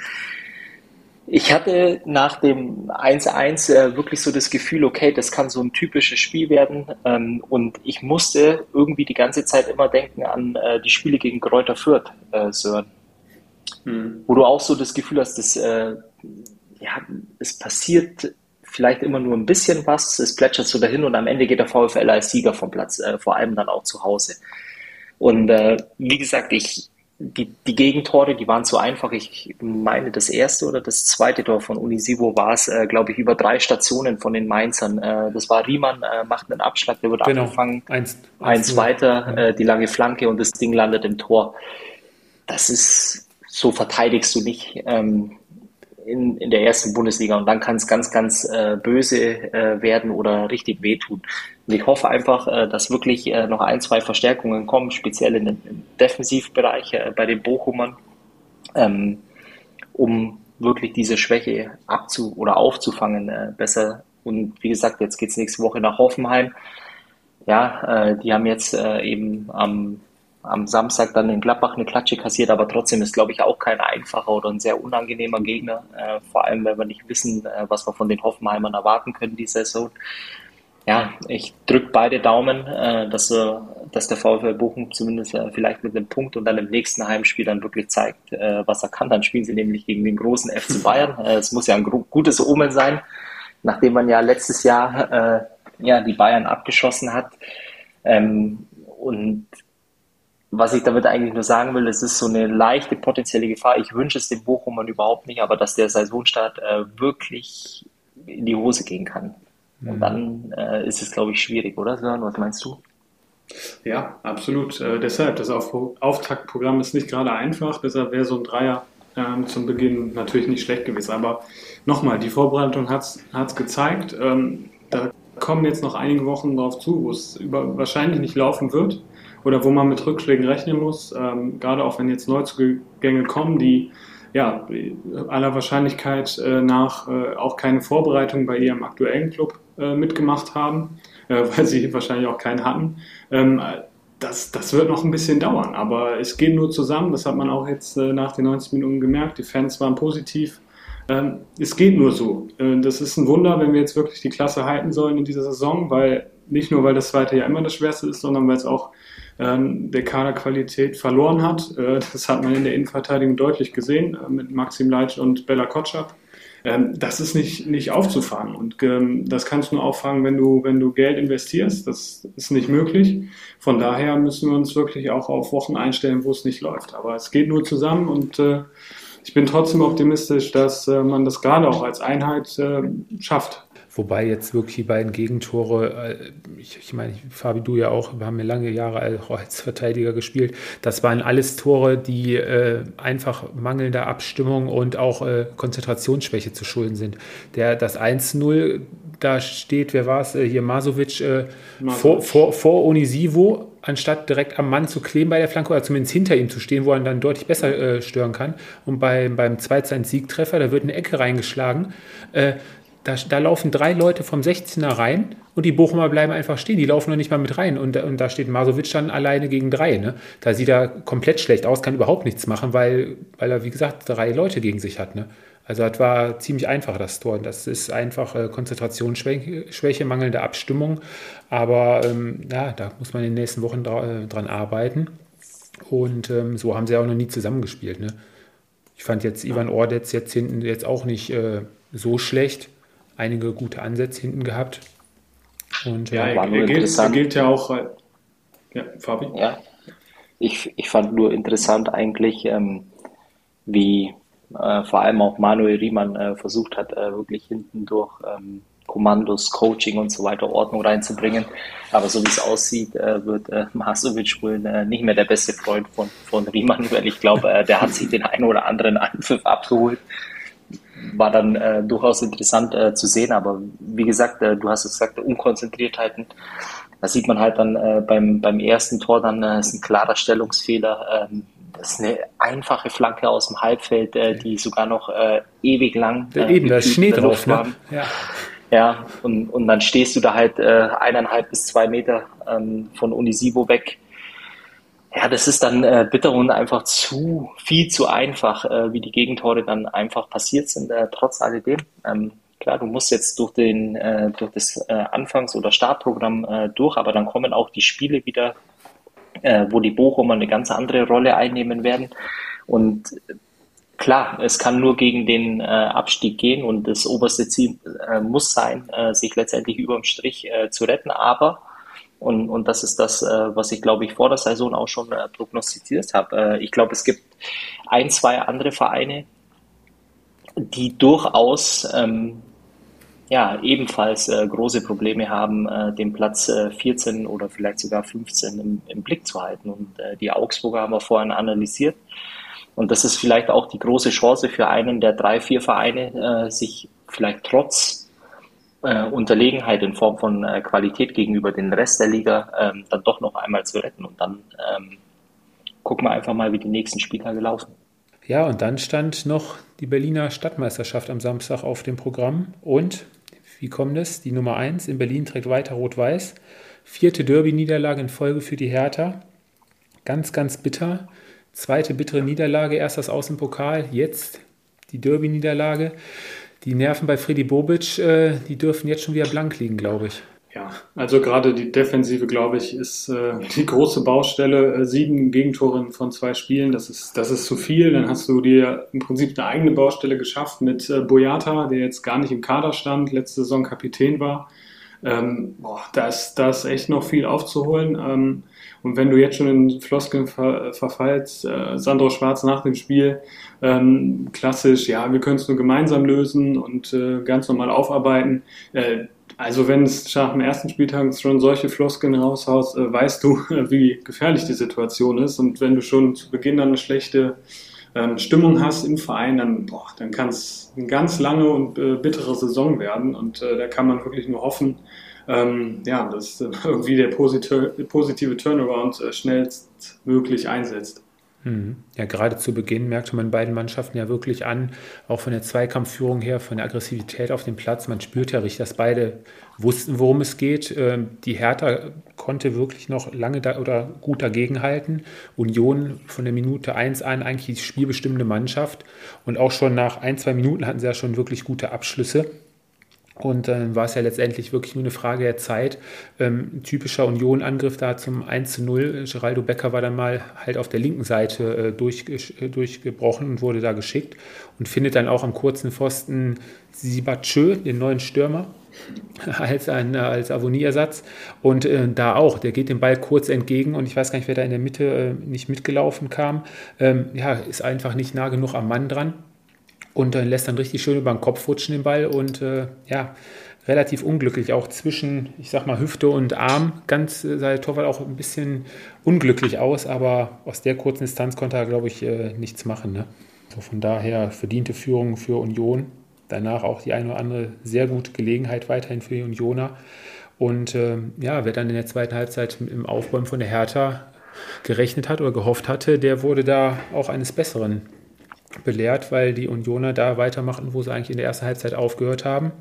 Ich hatte nach dem 1-1 äh, wirklich so das Gefühl, okay, das kann so ein typisches Spiel werden. Ähm, und ich musste irgendwie die ganze Zeit immer denken an äh, die Spiele gegen Kräuter Fürth, äh, Sören. Hm. Wo du auch so das Gefühl hast, dass äh, ja, es passiert vielleicht immer nur ein bisschen was, es plätschert so dahin und am Ende geht der VfL als Sieger vom Platz, äh, vor allem dann auch zu Hause. Und äh, wie gesagt, ich, die, die Gegentore, die waren zu einfach. Ich meine, das erste oder das zweite Tor von Unisivo war es, äh, glaube ich, über drei Stationen von den Mainzern. Äh, das war Riemann, äh, macht einen Abschlag, der wird genau. abgefangen. Eins, eins, eins weiter, äh, die lange Flanke und das Ding landet im Tor. Das ist, so verteidigst du nicht. Ähm, in, in der ersten Bundesliga und dann kann es ganz, ganz äh, böse äh, werden oder richtig wehtun. Und ich hoffe einfach, äh, dass wirklich äh, noch ein, zwei Verstärkungen kommen, speziell in den, Defensivbereich äh, bei den Bochumern, ähm, um wirklich diese Schwäche abzu oder aufzufangen besser. Und wie gesagt, jetzt geht's nächste Woche nach Hoffenheim. Ja, die haben jetzt eben am am Samstag dann in Gladbach eine Klatsche kassiert, aber trotzdem ist, glaube ich, auch kein einfacher oder ein sehr unangenehmer Gegner, vor allem, wenn wir nicht wissen, was wir von den Hoffenheimern erwarten können die Saison. Ja, ich drücke beide Daumen, äh, dass, äh, dass der VfL Bochum zumindest äh, vielleicht mit einem Punkt und dann im nächsten Heimspiel dann wirklich zeigt, äh, was er kann. Dann spielen sie nämlich gegen den großen FC Bayern. Äh, es muss ja ein gutes Omen sein, nachdem man ja letztes Jahr äh, ja, die Bayern abgeschossen hat. Ähm, und was ich damit eigentlich nur sagen will, es ist so eine leichte potenzielle Gefahr. Ich wünsche es dem Bochumern überhaupt nicht, aber dass der Saisonstart wirklich in die Hose gehen kann. Und dann äh, ist es, glaube ich, schwierig, oder Sören? Was meinst du? Ja, absolut. Äh, deshalb, das Auf Auftaktprogramm ist nicht gerade einfach, deshalb wäre so ein Dreier ähm, zum Beginn natürlich nicht schlecht gewesen. Aber nochmal, die Vorbereitung hat es gezeigt. Ähm, da kommen jetzt noch einige Wochen drauf zu, wo es wahrscheinlich nicht laufen wird oder wo man mit Rückschlägen rechnen muss. Ähm, gerade auch wenn jetzt Neuzugänge kommen, die ja, aller Wahrscheinlichkeit äh, nach äh, auch keine Vorbereitung bei ihrem aktuellen Club äh, mitgemacht haben, äh, weil sie wahrscheinlich auch keinen hatten. Ähm, das, das wird noch ein bisschen dauern, aber es geht nur zusammen. Das hat man auch jetzt äh, nach den 90 Minuten gemerkt. Die Fans waren positiv. Ähm, es geht nur so. Äh, das ist ein Wunder, wenn wir jetzt wirklich die Klasse halten sollen in dieser Saison, weil nicht nur, weil das zweite ja immer das Schwerste ist, sondern weil es auch ähm, der Kaderqualität verloren hat. Äh, das hat man in der Innenverteidigung deutlich gesehen mit Maxim Leitsch und Bella Kotschap. Ähm, das ist nicht, nicht aufzufangen. Und ähm, das kannst du nur auffangen, wenn du, wenn du Geld investierst. Das ist nicht möglich. Von daher müssen wir uns wirklich auch auf Wochen einstellen, wo es nicht läuft. Aber es geht nur zusammen und äh, ich bin trotzdem optimistisch, dass äh, man das gerade auch als Einheit äh, schafft. Wobei jetzt wirklich die beiden Gegentore, äh, ich, ich meine, Fabi, du ja auch, wir haben ja lange Jahre auch als Verteidiger gespielt, das waren alles Tore, die äh, einfach mangelnder Abstimmung und auch äh, Konzentrationsschwäche zu schulden sind. Der, das 1-0, da steht, wer war es, äh, hier Masovic, äh, vor, vor, vor Onisivo, anstatt direkt am Mann zu kleben bei der Flanke oder zumindest hinter ihm zu stehen, wo er dann deutlich besser äh, stören kann. Und bei, beim 2-1-Siegtreffer, da wird eine Ecke reingeschlagen. Äh, da, da, laufen drei Leute vom 16er rein und die Bochumer bleiben einfach stehen. Die laufen noch nicht mal mit rein. Und, und da steht Masovic dann alleine gegen drei. Ne? Da sieht er komplett schlecht aus, kann überhaupt nichts machen, weil, weil er, wie gesagt, drei Leute gegen sich hat. Ne? Also das war ziemlich einfach, das Tor. Das ist einfach äh, Konzentrationsschwäche, Schwäche, mangelnde Abstimmung. Aber ähm, ja, da muss man in den nächsten Wochen dra äh, dran arbeiten. Und ähm, so haben sie auch noch nie zusammengespielt. Ne? Ich fand jetzt Ivan Ordetz jetzt hinten jetzt auch nicht äh, so schlecht einige gute Ansätze hinten gehabt. Und, ja, äh, er, er, gilt, er, gilt, ja auch. Äh, ja, Fabi? Ja, ich, ich fand nur interessant eigentlich, ähm, wie äh, vor allem auch Manuel Riemann äh, versucht hat, äh, wirklich hinten durch ähm, Kommandos, Coaching und so weiter Ordnung reinzubringen. Aber so wie es aussieht, äh, wird äh, Masovic wohl nicht mehr der beste Freund von, von Riemann, weil ich glaube, der hat sich den einen oder anderen Anpfiff abgeholt war dann äh, durchaus interessant äh, zu sehen. Aber wie gesagt, äh, du hast es gesagt, Unkonzentriertheiten. Da sieht man halt dann äh, beim, beim ersten Tor dann äh, ist ein klarer Stellungsfehler. Ähm, das ist eine einfache Flanke aus dem Halbfeld, äh, die sogar noch ewig lang. Äh, Eben, da ist Schnee drauf, ne? Ja. Ja, und, und dann stehst du da halt eineinhalb bis zwei Meter ähm, von Unisivo weg ja, das ist dann äh, bitter und einfach zu viel zu einfach, äh, wie die Gegentore dann einfach passiert sind, äh, trotz alledem. Ähm, klar, du musst jetzt durch den äh, durch das äh, Anfangs- oder Startprogramm äh, durch, aber dann kommen auch die Spiele wieder, äh, wo die Bochumer eine ganz andere Rolle einnehmen werden. Und klar, es kann nur gegen den äh, Abstieg gehen und das oberste Ziel äh, muss sein, äh, sich letztendlich überm Strich äh, zu retten, aber und, und das ist das, äh, was ich, glaube ich, vor der Saison auch schon äh, prognostiziert habe. Äh, ich glaube, es gibt ein, zwei andere Vereine, die durchaus ähm, ja, ebenfalls äh, große Probleme haben, äh, den Platz äh, 14 oder vielleicht sogar 15 im, im Blick zu halten. Und äh, die Augsburger haben wir vorhin analysiert. Und das ist vielleicht auch die große Chance für einen der drei, vier Vereine, äh, sich vielleicht trotz äh, Unterlegenheit in Form von äh, Qualität gegenüber den Rest der Liga ähm, dann doch noch einmal zu retten. Und dann ähm, gucken wir einfach mal, wie die nächsten Spieltage laufen. Ja, und dann stand noch die Berliner Stadtmeisterschaft am Samstag auf dem Programm. Und wie kommt es? Die Nummer 1 in Berlin trägt weiter Rot-Weiß. Vierte Derby-Niederlage in Folge für die Hertha. Ganz, ganz bitter. Zweite bittere Niederlage, erst das Außenpokal, jetzt die Derby-Niederlage die Nerven bei Freddy Bobic, äh, die dürfen jetzt schon wieder blank liegen, glaube ich. Ja, also gerade die Defensive, glaube ich, ist äh, die große Baustelle. Äh, sieben Gegentore von zwei Spielen, das ist, das ist zu viel. Dann hast du dir im Prinzip eine eigene Baustelle geschafft mit äh, Boyata, der jetzt gar nicht im Kader stand, letzte Saison Kapitän war. Ähm, boah, da ist, da ist echt noch viel aufzuholen. Ähm, Und wenn du jetzt schon in Floskeln ver verfallst, äh, Sandro Schwarz nach dem Spiel, ähm, klassisch, ja, wir können es nur gemeinsam lösen und äh, ganz normal aufarbeiten. Äh, also wenn es nach dem ersten Spieltag schon solche Floskeln raushaust, äh, weißt du, wie gefährlich die Situation ist. Und wenn du schon zu Beginn dann eine schlechte ähm, Stimmung hast im Verein, dann, boah, dann kann es eine ganz lange und äh, bittere Saison werden. Und äh, da kann man wirklich nur hoffen, ähm, ja, dass irgendwie der positive, positive Turnaround äh, schnellstmöglich einsetzt. Mhm. Ja, gerade zu Beginn merkte man beiden Mannschaften ja wirklich an, auch von der Zweikampfführung her, von der Aggressivität auf dem Platz. Man spürt ja richtig, dass beide wussten, worum es geht. Ähm, die Hertha konnte wirklich noch lange da oder gut dagegenhalten. Union von der Minute 1 an eigentlich die spielbestimmende Mannschaft. Und auch schon nach ein, zwei Minuten hatten sie ja schon wirklich gute Abschlüsse. Und dann war es ja letztendlich wirklich nur eine Frage der Zeit. Ähm, typischer Union-Angriff da zum 1 zu 0. Geraldo Becker war dann mal halt auf der linken Seite äh, durch, äh, durchgebrochen und wurde da geschickt und findet dann auch am kurzen Pfosten Sibatschö, den neuen Stürmer, als, ein, als Avoniersatz. Und äh, da auch, der geht dem Ball kurz entgegen und ich weiß gar nicht, wer da in der Mitte äh, nicht mitgelaufen kam. Ähm, ja, ist einfach nicht nah genug am Mann dran und äh, lässt dann richtig schön über den Kopf rutschen den Ball und äh, ja, relativ unglücklich, auch zwischen, ich sag mal, Hüfte und Arm. Ganz äh, sah der Torwart auch ein bisschen unglücklich aus, aber aus der kurzen Distanz konnte er, glaube ich, äh, nichts machen. Ne? So von daher verdiente Führung für Union. Danach auch die eine oder andere sehr gute Gelegenheit weiterhin für die Unioner. Und äh, ja, wer dann in der zweiten Halbzeit im Aufbäumen von der Hertha gerechnet hat oder gehofft hatte, der wurde da auch eines Besseren belehrt, weil die Unioner da weitermachen, wo sie eigentlich in der ersten Halbzeit aufgehört haben.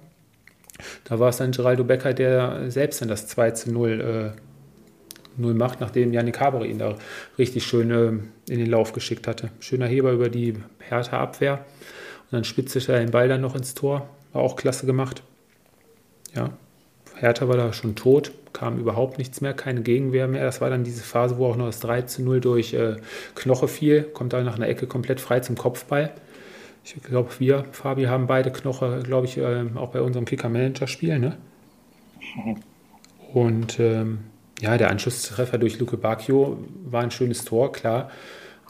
Da war es dann Geraldo Becker, der selbst dann das 2 zu 0, äh, 0 macht, nachdem Janik Haber ihn da richtig schön äh, in den Lauf geschickt hatte. Schöner Heber über die Hertha Abwehr. Und dann spitzt sich er den Ball dann noch ins Tor. War auch klasse gemacht. Ja, Hertha war da schon tot, kam überhaupt nichts mehr, keine Gegenwehr mehr. Das war dann diese Phase, wo auch noch das 3 zu 0 durch äh, Knoche fiel, kommt da nach einer Ecke komplett frei zum Kopfball. Ich glaube, wir, Fabi, haben beide Knoche, glaube ich, äh, auch bei unserem Kicker-Manager-Spiel. Ne? Und ähm, ja, der Anschlusstreffer durch Luke Bacchio war ein schönes Tor, klar.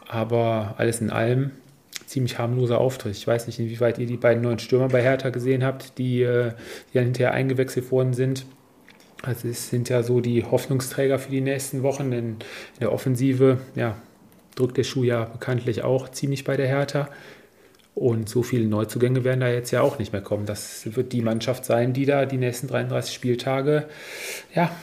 Aber alles in allem ziemlich harmloser Auftritt. Ich weiß nicht, inwieweit ihr die beiden neuen Stürmer bei Hertha gesehen habt, die, äh, die dann hinterher eingewechselt worden sind. Also es sind ja so die Hoffnungsträger für die nächsten Wochen, denn in der Offensive ja, drückt der Schuh ja bekanntlich auch ziemlich bei der Hertha. Und so viele Neuzugänge werden da jetzt ja auch nicht mehr kommen. Das wird die Mannschaft sein, die da die nächsten 33 Spieltage ja,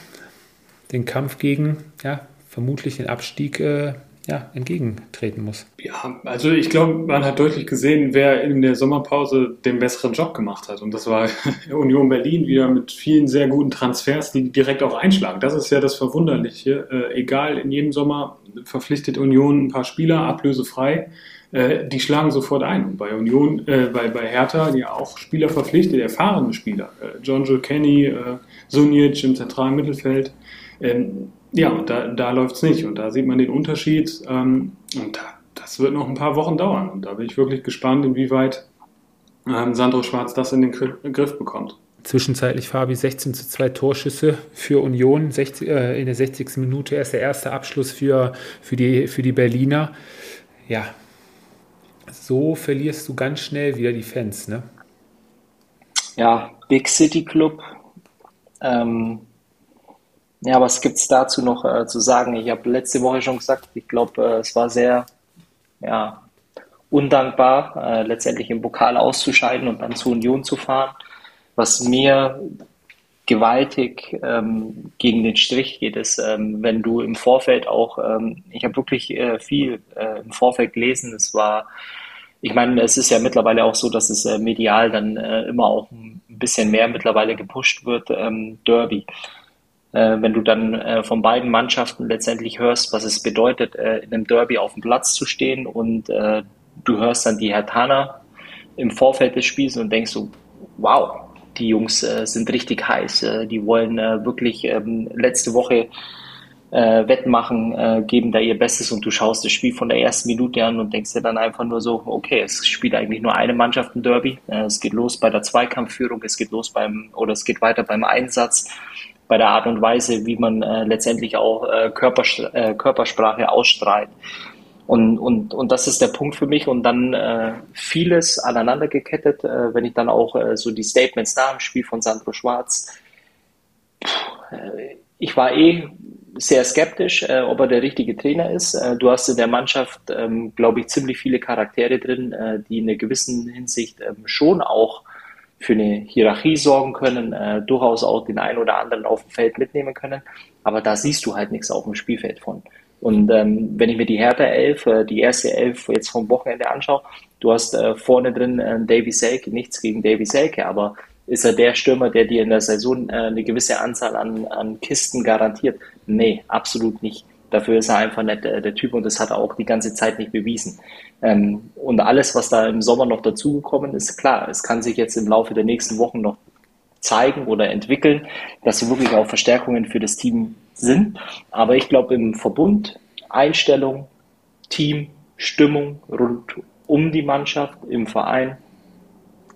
den Kampf gegen ja, vermutlich den Abstieg äh, ja, entgegentreten muss. Ja, also ich glaube, man hat deutlich gesehen, wer in der Sommerpause den besseren Job gemacht hat. Und das war Union Berlin wieder mit vielen sehr guten Transfers, die direkt auch einschlagen. Das ist ja das Verwunderliche. Äh, egal, in jedem Sommer verpflichtet Union ein paar Spieler ablösefrei. Äh, die schlagen sofort ein. Und bei Union, äh, bei, bei Hertha, ja auch Spieler verpflichtet, erfahrene Spieler. Äh, John Joe Kenny, äh, Sunic im zentralen Mittelfeld. Ähm, ja, und da, da läuft es nicht. Und da sieht man den Unterschied. Ähm, und da, das wird noch ein paar Wochen dauern. Und da bin ich wirklich gespannt, inwieweit ähm, Sandro Schwarz das in den Griff bekommt. Zwischenzeitlich Fabi 16 zu 2 Torschüsse für Union. 60, äh, in der 60. Minute erst der erste Abschluss für, für, die, für die Berliner. Ja, so verlierst du ganz schnell wieder die Fans, ne? Ja, Big City Club. Ähm, ja, was gibt es dazu noch äh, zu sagen? Ich habe letzte Woche schon gesagt, ich glaube, äh, es war sehr ja, undankbar, äh, letztendlich im Pokal auszuscheiden und dann zur Union zu fahren. Was mir gewaltig ähm, gegen den Strich geht, ist, ähm, wenn du im Vorfeld auch, ähm, ich habe wirklich äh, viel äh, im Vorfeld gelesen, es war, ich meine, es ist ja mittlerweile auch so, dass es äh, medial dann immer auch ein bisschen mehr mittlerweile gepusht wird, ähm, Derby äh, wenn du dann äh, von beiden Mannschaften letztendlich hörst, was es bedeutet, äh, in einem Derby auf dem Platz zu stehen und äh, du hörst dann die Hertaner im Vorfeld des Spiels und denkst so, wow, die Jungs äh, sind richtig heiß, äh, die wollen wirklich ähm, letzte Woche Wettmachen, geben da ihr Bestes und du schaust das Spiel von der ersten Minute an und denkst dir dann einfach nur so, okay, es spielt eigentlich nur eine Mannschaft ein Derby. Es geht los bei der Zweikampfführung, es geht los beim, oder es geht weiter beim Einsatz bei der Art und Weise, wie man äh, letztendlich auch äh, Körpers äh, Körpersprache ausstrahlt. Und, und, und das ist der Punkt für mich. Und dann äh, vieles aneinander gekettet, äh, wenn ich dann auch äh, so die Statements nach dem Spiel von Sandro Schwarz. Äh, ich war eh sehr skeptisch, äh, ob er der richtige Trainer ist. Äh, du hast in der Mannschaft, ähm, glaube ich, ziemlich viele Charaktere drin, äh, die in einer gewissen Hinsicht ähm, schon auch für eine Hierarchie sorgen können, äh, durchaus auch den einen oder anderen auf dem Feld mitnehmen können. Aber da siehst du halt nichts auf dem Spielfeld von. Und ähm, wenn ich mir die Hertha 11, äh, die erste Elf jetzt vom Wochenende anschaue, du hast äh, vorne drin äh, Davy Selke, nichts gegen Davy Selke, aber ist er der Stürmer, der dir in der Saison äh, eine gewisse Anzahl an, an Kisten garantiert? Nee, absolut nicht. Dafür ist er einfach nicht äh, der Typ und das hat er auch die ganze Zeit nicht bewiesen. Ähm, und alles, was da im Sommer noch dazugekommen ist, klar, es kann sich jetzt im Laufe der nächsten Wochen noch zeigen oder entwickeln, dass sie wirklich auch Verstärkungen für das Team sind. Aber ich glaube, im Verbund, Einstellung, Team, Stimmung rund um die Mannschaft, im Verein,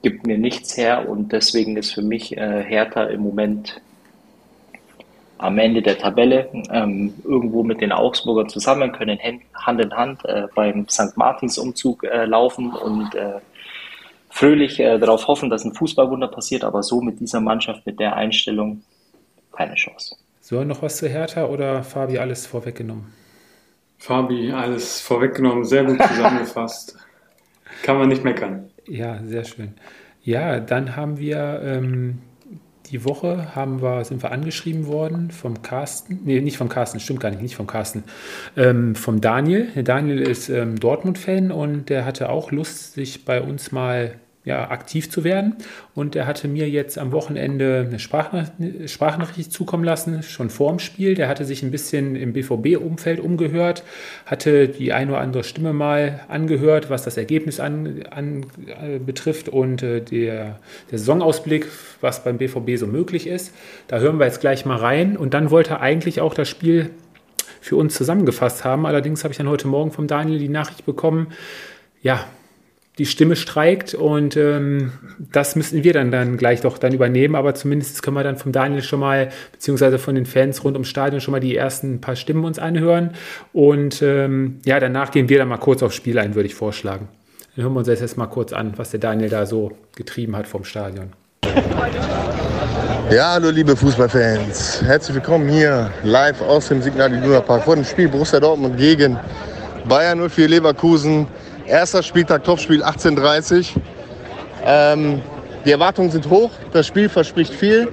gibt mir nichts her und deswegen ist für mich äh, Hertha im Moment am Ende der Tabelle ähm, irgendwo mit den Augsburgern zusammen, können Hand in Hand äh, beim St. Martins Umzug äh, laufen und äh, fröhlich äh, darauf hoffen, dass ein Fußballwunder passiert, aber so mit dieser Mannschaft, mit der Einstellung keine Chance. So, noch was zu Hertha oder Fabi alles vorweggenommen? Fabi, alles vorweggenommen, sehr gut zusammengefasst. Kann man nicht meckern. Ja, sehr schön. Ja, dann haben wir ähm, die Woche haben wir, sind wir angeschrieben worden vom Carsten, nee, nicht vom Carsten, stimmt gar nicht, nicht vom Carsten, ähm, vom Daniel. Der Daniel ist ähm, Dortmund-Fan und der hatte auch Lust, sich bei uns mal ja, aktiv zu werden. Und er hatte mir jetzt am Wochenende eine Sprachnachricht, Sprachnachricht zukommen lassen, schon vor dem Spiel. Der hatte sich ein bisschen im BVB-Umfeld umgehört, hatte die eine oder andere Stimme mal angehört, was das Ergebnis an, an äh, betrifft und äh, der, der Saisonausblick, was beim BVB so möglich ist. Da hören wir jetzt gleich mal rein. Und dann wollte er eigentlich auch das Spiel für uns zusammengefasst haben. Allerdings habe ich dann heute Morgen vom Daniel die Nachricht bekommen, ja, die Stimme streikt und ähm, das müssen wir dann, dann gleich doch dann übernehmen, aber zumindest können wir dann vom Daniel schon mal, beziehungsweise von den Fans rund ums Stadion schon mal die ersten paar Stimmen uns anhören und ähm, ja, danach gehen wir dann mal kurz aufs Spiel ein, würde ich vorschlagen. Dann hören wir uns jetzt mal kurz an, was der Daniel da so getrieben hat vom Stadion. Ja, hallo liebe Fußballfans. Herzlich willkommen hier live aus dem Signal Iduna Park vor dem Spiel Borussia Dortmund gegen Bayern 04 Leverkusen. Erster Spieltag, Topspiel 18.30 ähm, Die Erwartungen sind hoch, das Spiel verspricht viel.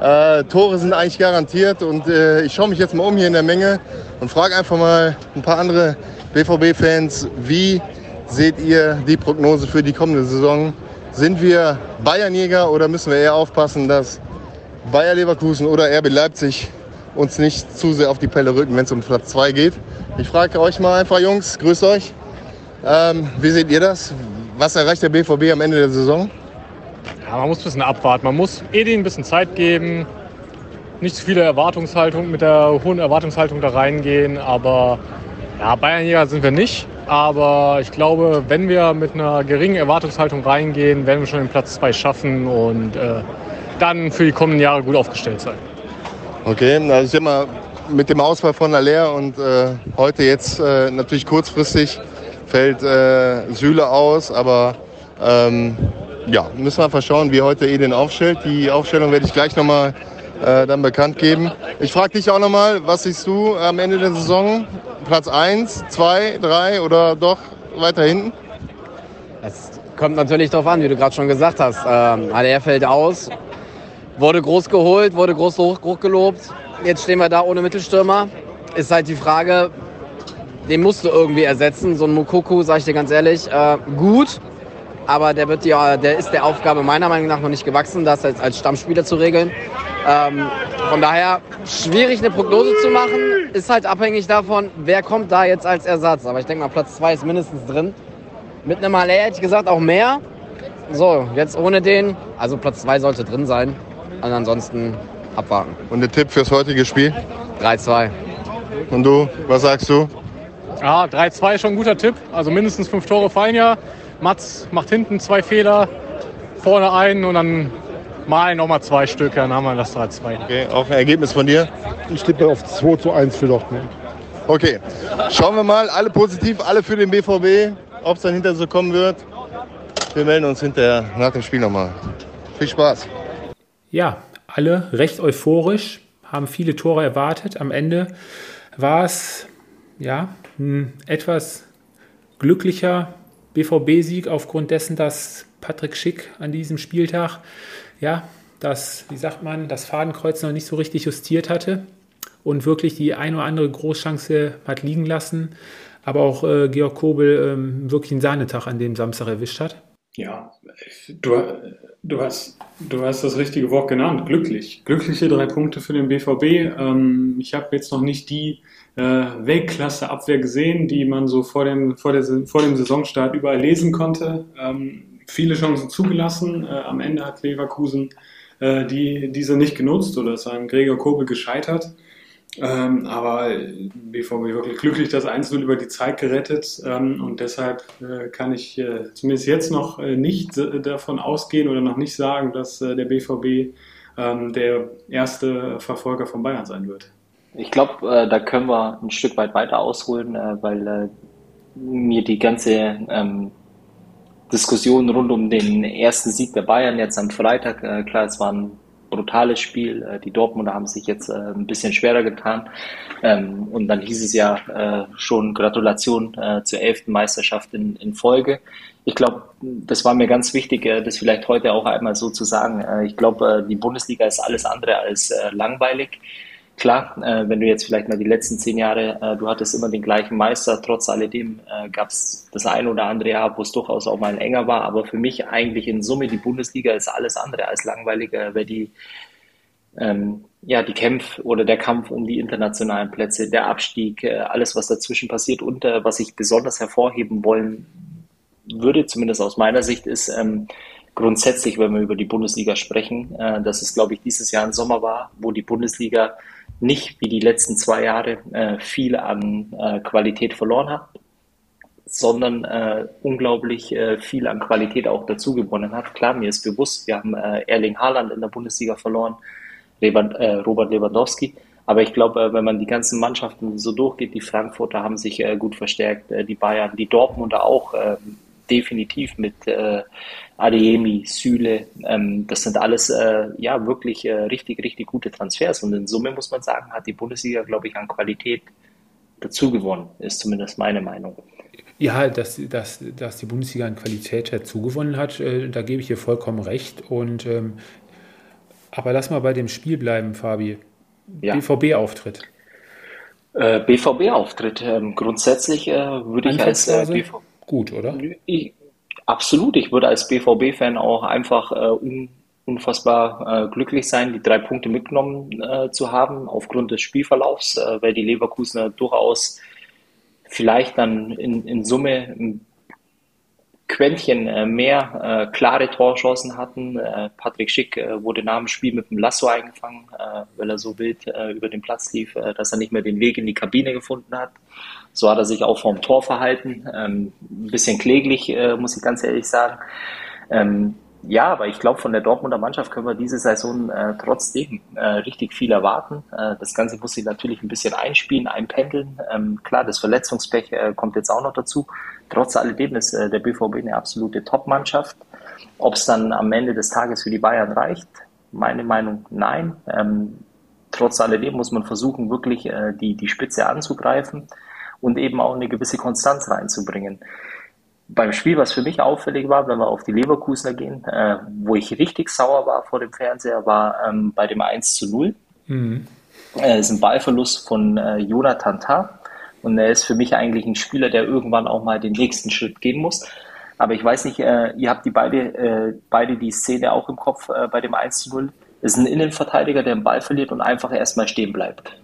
Äh, Tore sind eigentlich garantiert und äh, ich schaue mich jetzt mal um hier in der Menge und frage einfach mal ein paar andere BVB-Fans, wie seht ihr die Prognose für die kommende Saison? Sind wir Bayernjäger oder müssen wir eher aufpassen, dass Bayer Leverkusen oder RB Leipzig uns nicht zu sehr auf die Pelle rücken, wenn es um Platz 2 geht? Ich frage euch mal einfach, Jungs, grüßt euch. Ähm, wie seht ihr das? Was erreicht der BVB am Ende der Saison? Ja, man muss ein bisschen abwarten. Man muss Edin ein bisschen Zeit geben. Nicht zu viele Erwartungshaltung, mit der hohen Erwartungshaltung da reingehen. Aber ja, Bayernjäger sind wir nicht. Aber ich glaube, wenn wir mit einer geringen Erwartungshaltung reingehen, werden wir schon den Platz 2 schaffen und äh, dann für die kommenden Jahre gut aufgestellt sein. Okay, also ich sag mal, mit dem Ausfall von Aller und äh, heute jetzt äh, natürlich kurzfristig fällt äh, Süle aus, aber ähm, ja, müssen wir einfach schauen, wie heute Edin aufstellt. Die Aufstellung werde ich gleich nochmal äh, dann bekannt geben. Ich frage dich auch nochmal, was siehst du am Ende der Saison? Platz 1, 2, 3 oder doch weiter hinten? Es kommt natürlich darauf an, wie du gerade schon gesagt hast. Ähm, ADR fällt aus, wurde groß geholt, wurde groß hoch, hochgelobt. Jetzt stehen wir da ohne Mittelstürmer. Ist halt die Frage, den musst du irgendwie ersetzen. So ein Mukoku, sag ich dir ganz ehrlich, äh, gut, aber der, wird ja, der ist der Aufgabe meiner Meinung nach noch nicht gewachsen, das als, als Stammspieler zu regeln. Ähm, von daher schwierig eine Prognose zu machen, ist halt abhängig davon, wer kommt da jetzt als Ersatz. Aber ich denke mal, Platz 2 ist mindestens drin. Mit einem Malé hätte ich gesagt auch mehr. So, jetzt ohne den, also Platz 2 sollte drin sein. Und ansonsten abwarten. Und der Tipp fürs heutige Spiel? 3-2. Und du, was sagst du? Ja, 3-2 schon ein guter Tipp. Also mindestens fünf Tore fallen ja. Mats macht hinten zwei Fehler, vorne einen und dann Mal nochmal zwei Stück, dann haben wir das 3-2. Okay, auch ein Ergebnis von dir? Ich tippe auf 2 zu 1 für Dortmund. Okay, schauen wir mal, alle positiv, alle für den BVB, ob es dann hinterher so kommen wird. Wir melden uns hinterher nach dem Spiel nochmal. Viel Spaß. Ja, alle recht euphorisch, haben viele Tore erwartet. Am Ende war es ja ein etwas glücklicher BVB-Sieg aufgrund dessen, dass Patrick Schick an diesem Spieltag ja das, wie sagt man, das Fadenkreuz noch nicht so richtig justiert hatte und wirklich die ein oder andere Großchance hat liegen lassen. Aber auch äh, Georg Kobel ähm, wirklich einen Sahnetag an dem Samstag erwischt hat. Ja, du, du, hast, du hast das richtige Wort genannt, glücklich. Glückliche drei Punkte für den BVB. Ähm, ich habe jetzt noch nicht die äh, Weltklasse-Abwehr gesehen, die man so vor dem, vor, der, vor dem Saisonstart überall lesen konnte. Ähm, viele Chancen zugelassen. Äh, am Ende hat Leverkusen äh, die, diese nicht genutzt oder ist an Gregor Kobel gescheitert. Ähm, aber BVB wirklich glücklich das 1-0 über die Zeit gerettet ähm, und deshalb äh, kann ich äh, zumindest jetzt noch äh, nicht äh, davon ausgehen oder noch nicht sagen, dass äh, der BVB ähm, der erste Verfolger von Bayern sein wird. Ich glaube, äh, da können wir ein Stück weit weiter ausholen, weil mir die ganze ähm, Diskussion rund um den ersten Sieg der Bayern jetzt am Freitag, klar, es war ein brutales Spiel. Äh, die Dortmunder haben sich jetzt äh, ein bisschen schwerer getan. Ähm, und dann hieß es ja äh, schon Gratulation zur elften Meisterschaft in, in Folge. Ich glaube, das war mir ganz wichtig, das vielleicht heute auch einmal so zu sagen. Ich glaube, die Bundesliga ist alles andere als langweilig. Klar, äh, wenn du jetzt vielleicht mal die letzten zehn Jahre, äh, du hattest immer den gleichen Meister, trotz alledem äh, gab es das ein oder andere Jahr, wo es durchaus auch mal enger war, aber für mich eigentlich in Summe die Bundesliga ist alles andere als langweiliger, weil die ähm, ja, die Kämpfe oder der Kampf um die internationalen Plätze, der Abstieg, äh, alles, was dazwischen passiert. Und äh, was ich besonders hervorheben wollen würde, zumindest aus meiner Sicht, ist ähm, grundsätzlich, wenn wir über die Bundesliga sprechen, äh, dass es, glaube ich, dieses Jahr ein Sommer war, wo die Bundesliga nicht wie die letzten zwei Jahre äh, viel an äh, Qualität verloren hat, sondern äh, unglaublich äh, viel an Qualität auch dazu gewonnen hat. Klar, mir ist bewusst, wir haben äh, Erling Haaland in der Bundesliga verloren, äh, Robert Lewandowski. Aber ich glaube, wenn man die ganzen Mannschaften so durchgeht, die Frankfurter haben sich gut verstärkt, die Bayern, die Dortmunder auch ähm, definitiv mit Adeyemi, Süle, ähm, das sind alles äh, ja wirklich äh, richtig, richtig gute Transfers. Und in Summe muss man sagen, hat die Bundesliga, glaube ich, an Qualität dazu gewonnen, ist zumindest meine Meinung. Ja, dass, dass, dass die Bundesliga an Qualität dazu gewonnen hat, äh, da gebe ich dir vollkommen recht. Und, ähm, aber lass mal bei dem Spiel bleiben, Fabi. Ja. BVB-Auftritt. Äh, BVB-Auftritt. Ähm, grundsätzlich äh, würde ich als äh, BVB. Gut, oder? Ich, Absolut, ich würde als BVB-Fan auch einfach äh, un unfassbar äh, glücklich sein, die drei Punkte mitgenommen äh, zu haben aufgrund des Spielverlaufs, äh, weil die Leverkusener durchaus vielleicht dann in, in Summe ein Quäntchen äh, mehr äh, klare Torchancen hatten. Patrick Schick wurde nach dem Spiel mit dem Lasso eingefangen, weil er so wild über den Platz lief, dass er nicht mehr den Weg in die Kabine gefunden hat. So hat er sich auch vorm Tor verhalten. Ähm, ein bisschen kläglich, äh, muss ich ganz ehrlich sagen. Ähm, ja, aber ich glaube, von der Dortmunder Mannschaft können wir diese Saison äh, trotzdem äh, richtig viel erwarten. Äh, das Ganze muss sich natürlich ein bisschen einspielen, einpendeln. Ähm, klar, das Verletzungspech äh, kommt jetzt auch noch dazu. Trotz alledem ist äh, der BVB eine absolute Top-Mannschaft. Ob es dann am Ende des Tages für die Bayern reicht, meine Meinung nein. Ähm, trotz alledem muss man versuchen, wirklich äh, die, die Spitze anzugreifen und eben auch eine gewisse Konstanz reinzubringen beim Spiel, was für mich auffällig war, wenn wir auf die Leverkusener gehen, äh, wo ich richtig sauer war vor dem Fernseher, war ähm, bei dem 1 zu 0. Mhm. Äh, ist ein Ballverlust von äh, Jonathan Tah. Und er ist für mich eigentlich ein Spieler, der irgendwann auch mal den nächsten Schritt gehen muss. Aber ich weiß nicht, äh, ihr habt die beide, äh, beide die Szene auch im Kopf äh, bei dem 1 zu 0. Es ist ein Innenverteidiger, der den Ball verliert und einfach erstmal stehen bleibt.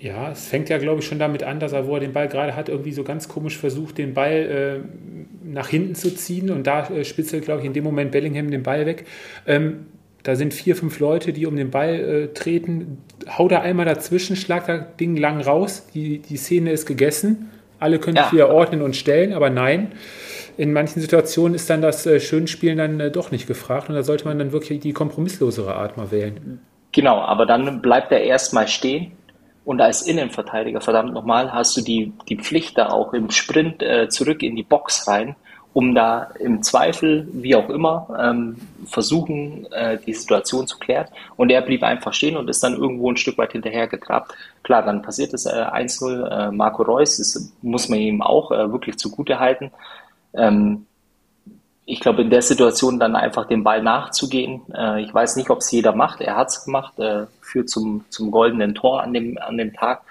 Ja, es fängt ja, glaube ich, schon damit an, dass er, wo er den Ball gerade hat, irgendwie so ganz komisch versucht, den Ball äh, nach hinten zu ziehen. Und da äh, spitzelt, glaube ich, in dem Moment Bellingham den Ball weg. Ähm, da sind vier, fünf Leute, die um den Ball äh, treten. Hau da einmal dazwischen, schlag das Ding lang raus. Die, die Szene ist gegessen. Alle können ja. sich wieder ordnen und stellen, aber nein. in manchen Situationen ist dann das äh, Schönspielen dann äh, doch nicht gefragt und da sollte man dann wirklich die kompromisslosere Art mal wählen. Genau, aber dann bleibt er erstmal stehen und als Innenverteidiger, verdammt nochmal, hast du die, die Pflicht da auch im Sprint äh, zurück in die Box rein, um da im Zweifel, wie auch immer, ähm, versuchen, äh, die Situation zu klären. Und er blieb einfach stehen und ist dann irgendwo ein Stück weit hinterher getrabt. Klar, dann passiert es äh, 1-0. Äh, Marco Reus, das muss man ihm auch äh, wirklich zugute halten. Ähm, ich glaube, in der Situation dann einfach den Ball nachzugehen. Äh, ich weiß nicht, ob es jeder macht. Er hat es gemacht, äh, führt zum, zum goldenen Tor an dem, an dem Tag.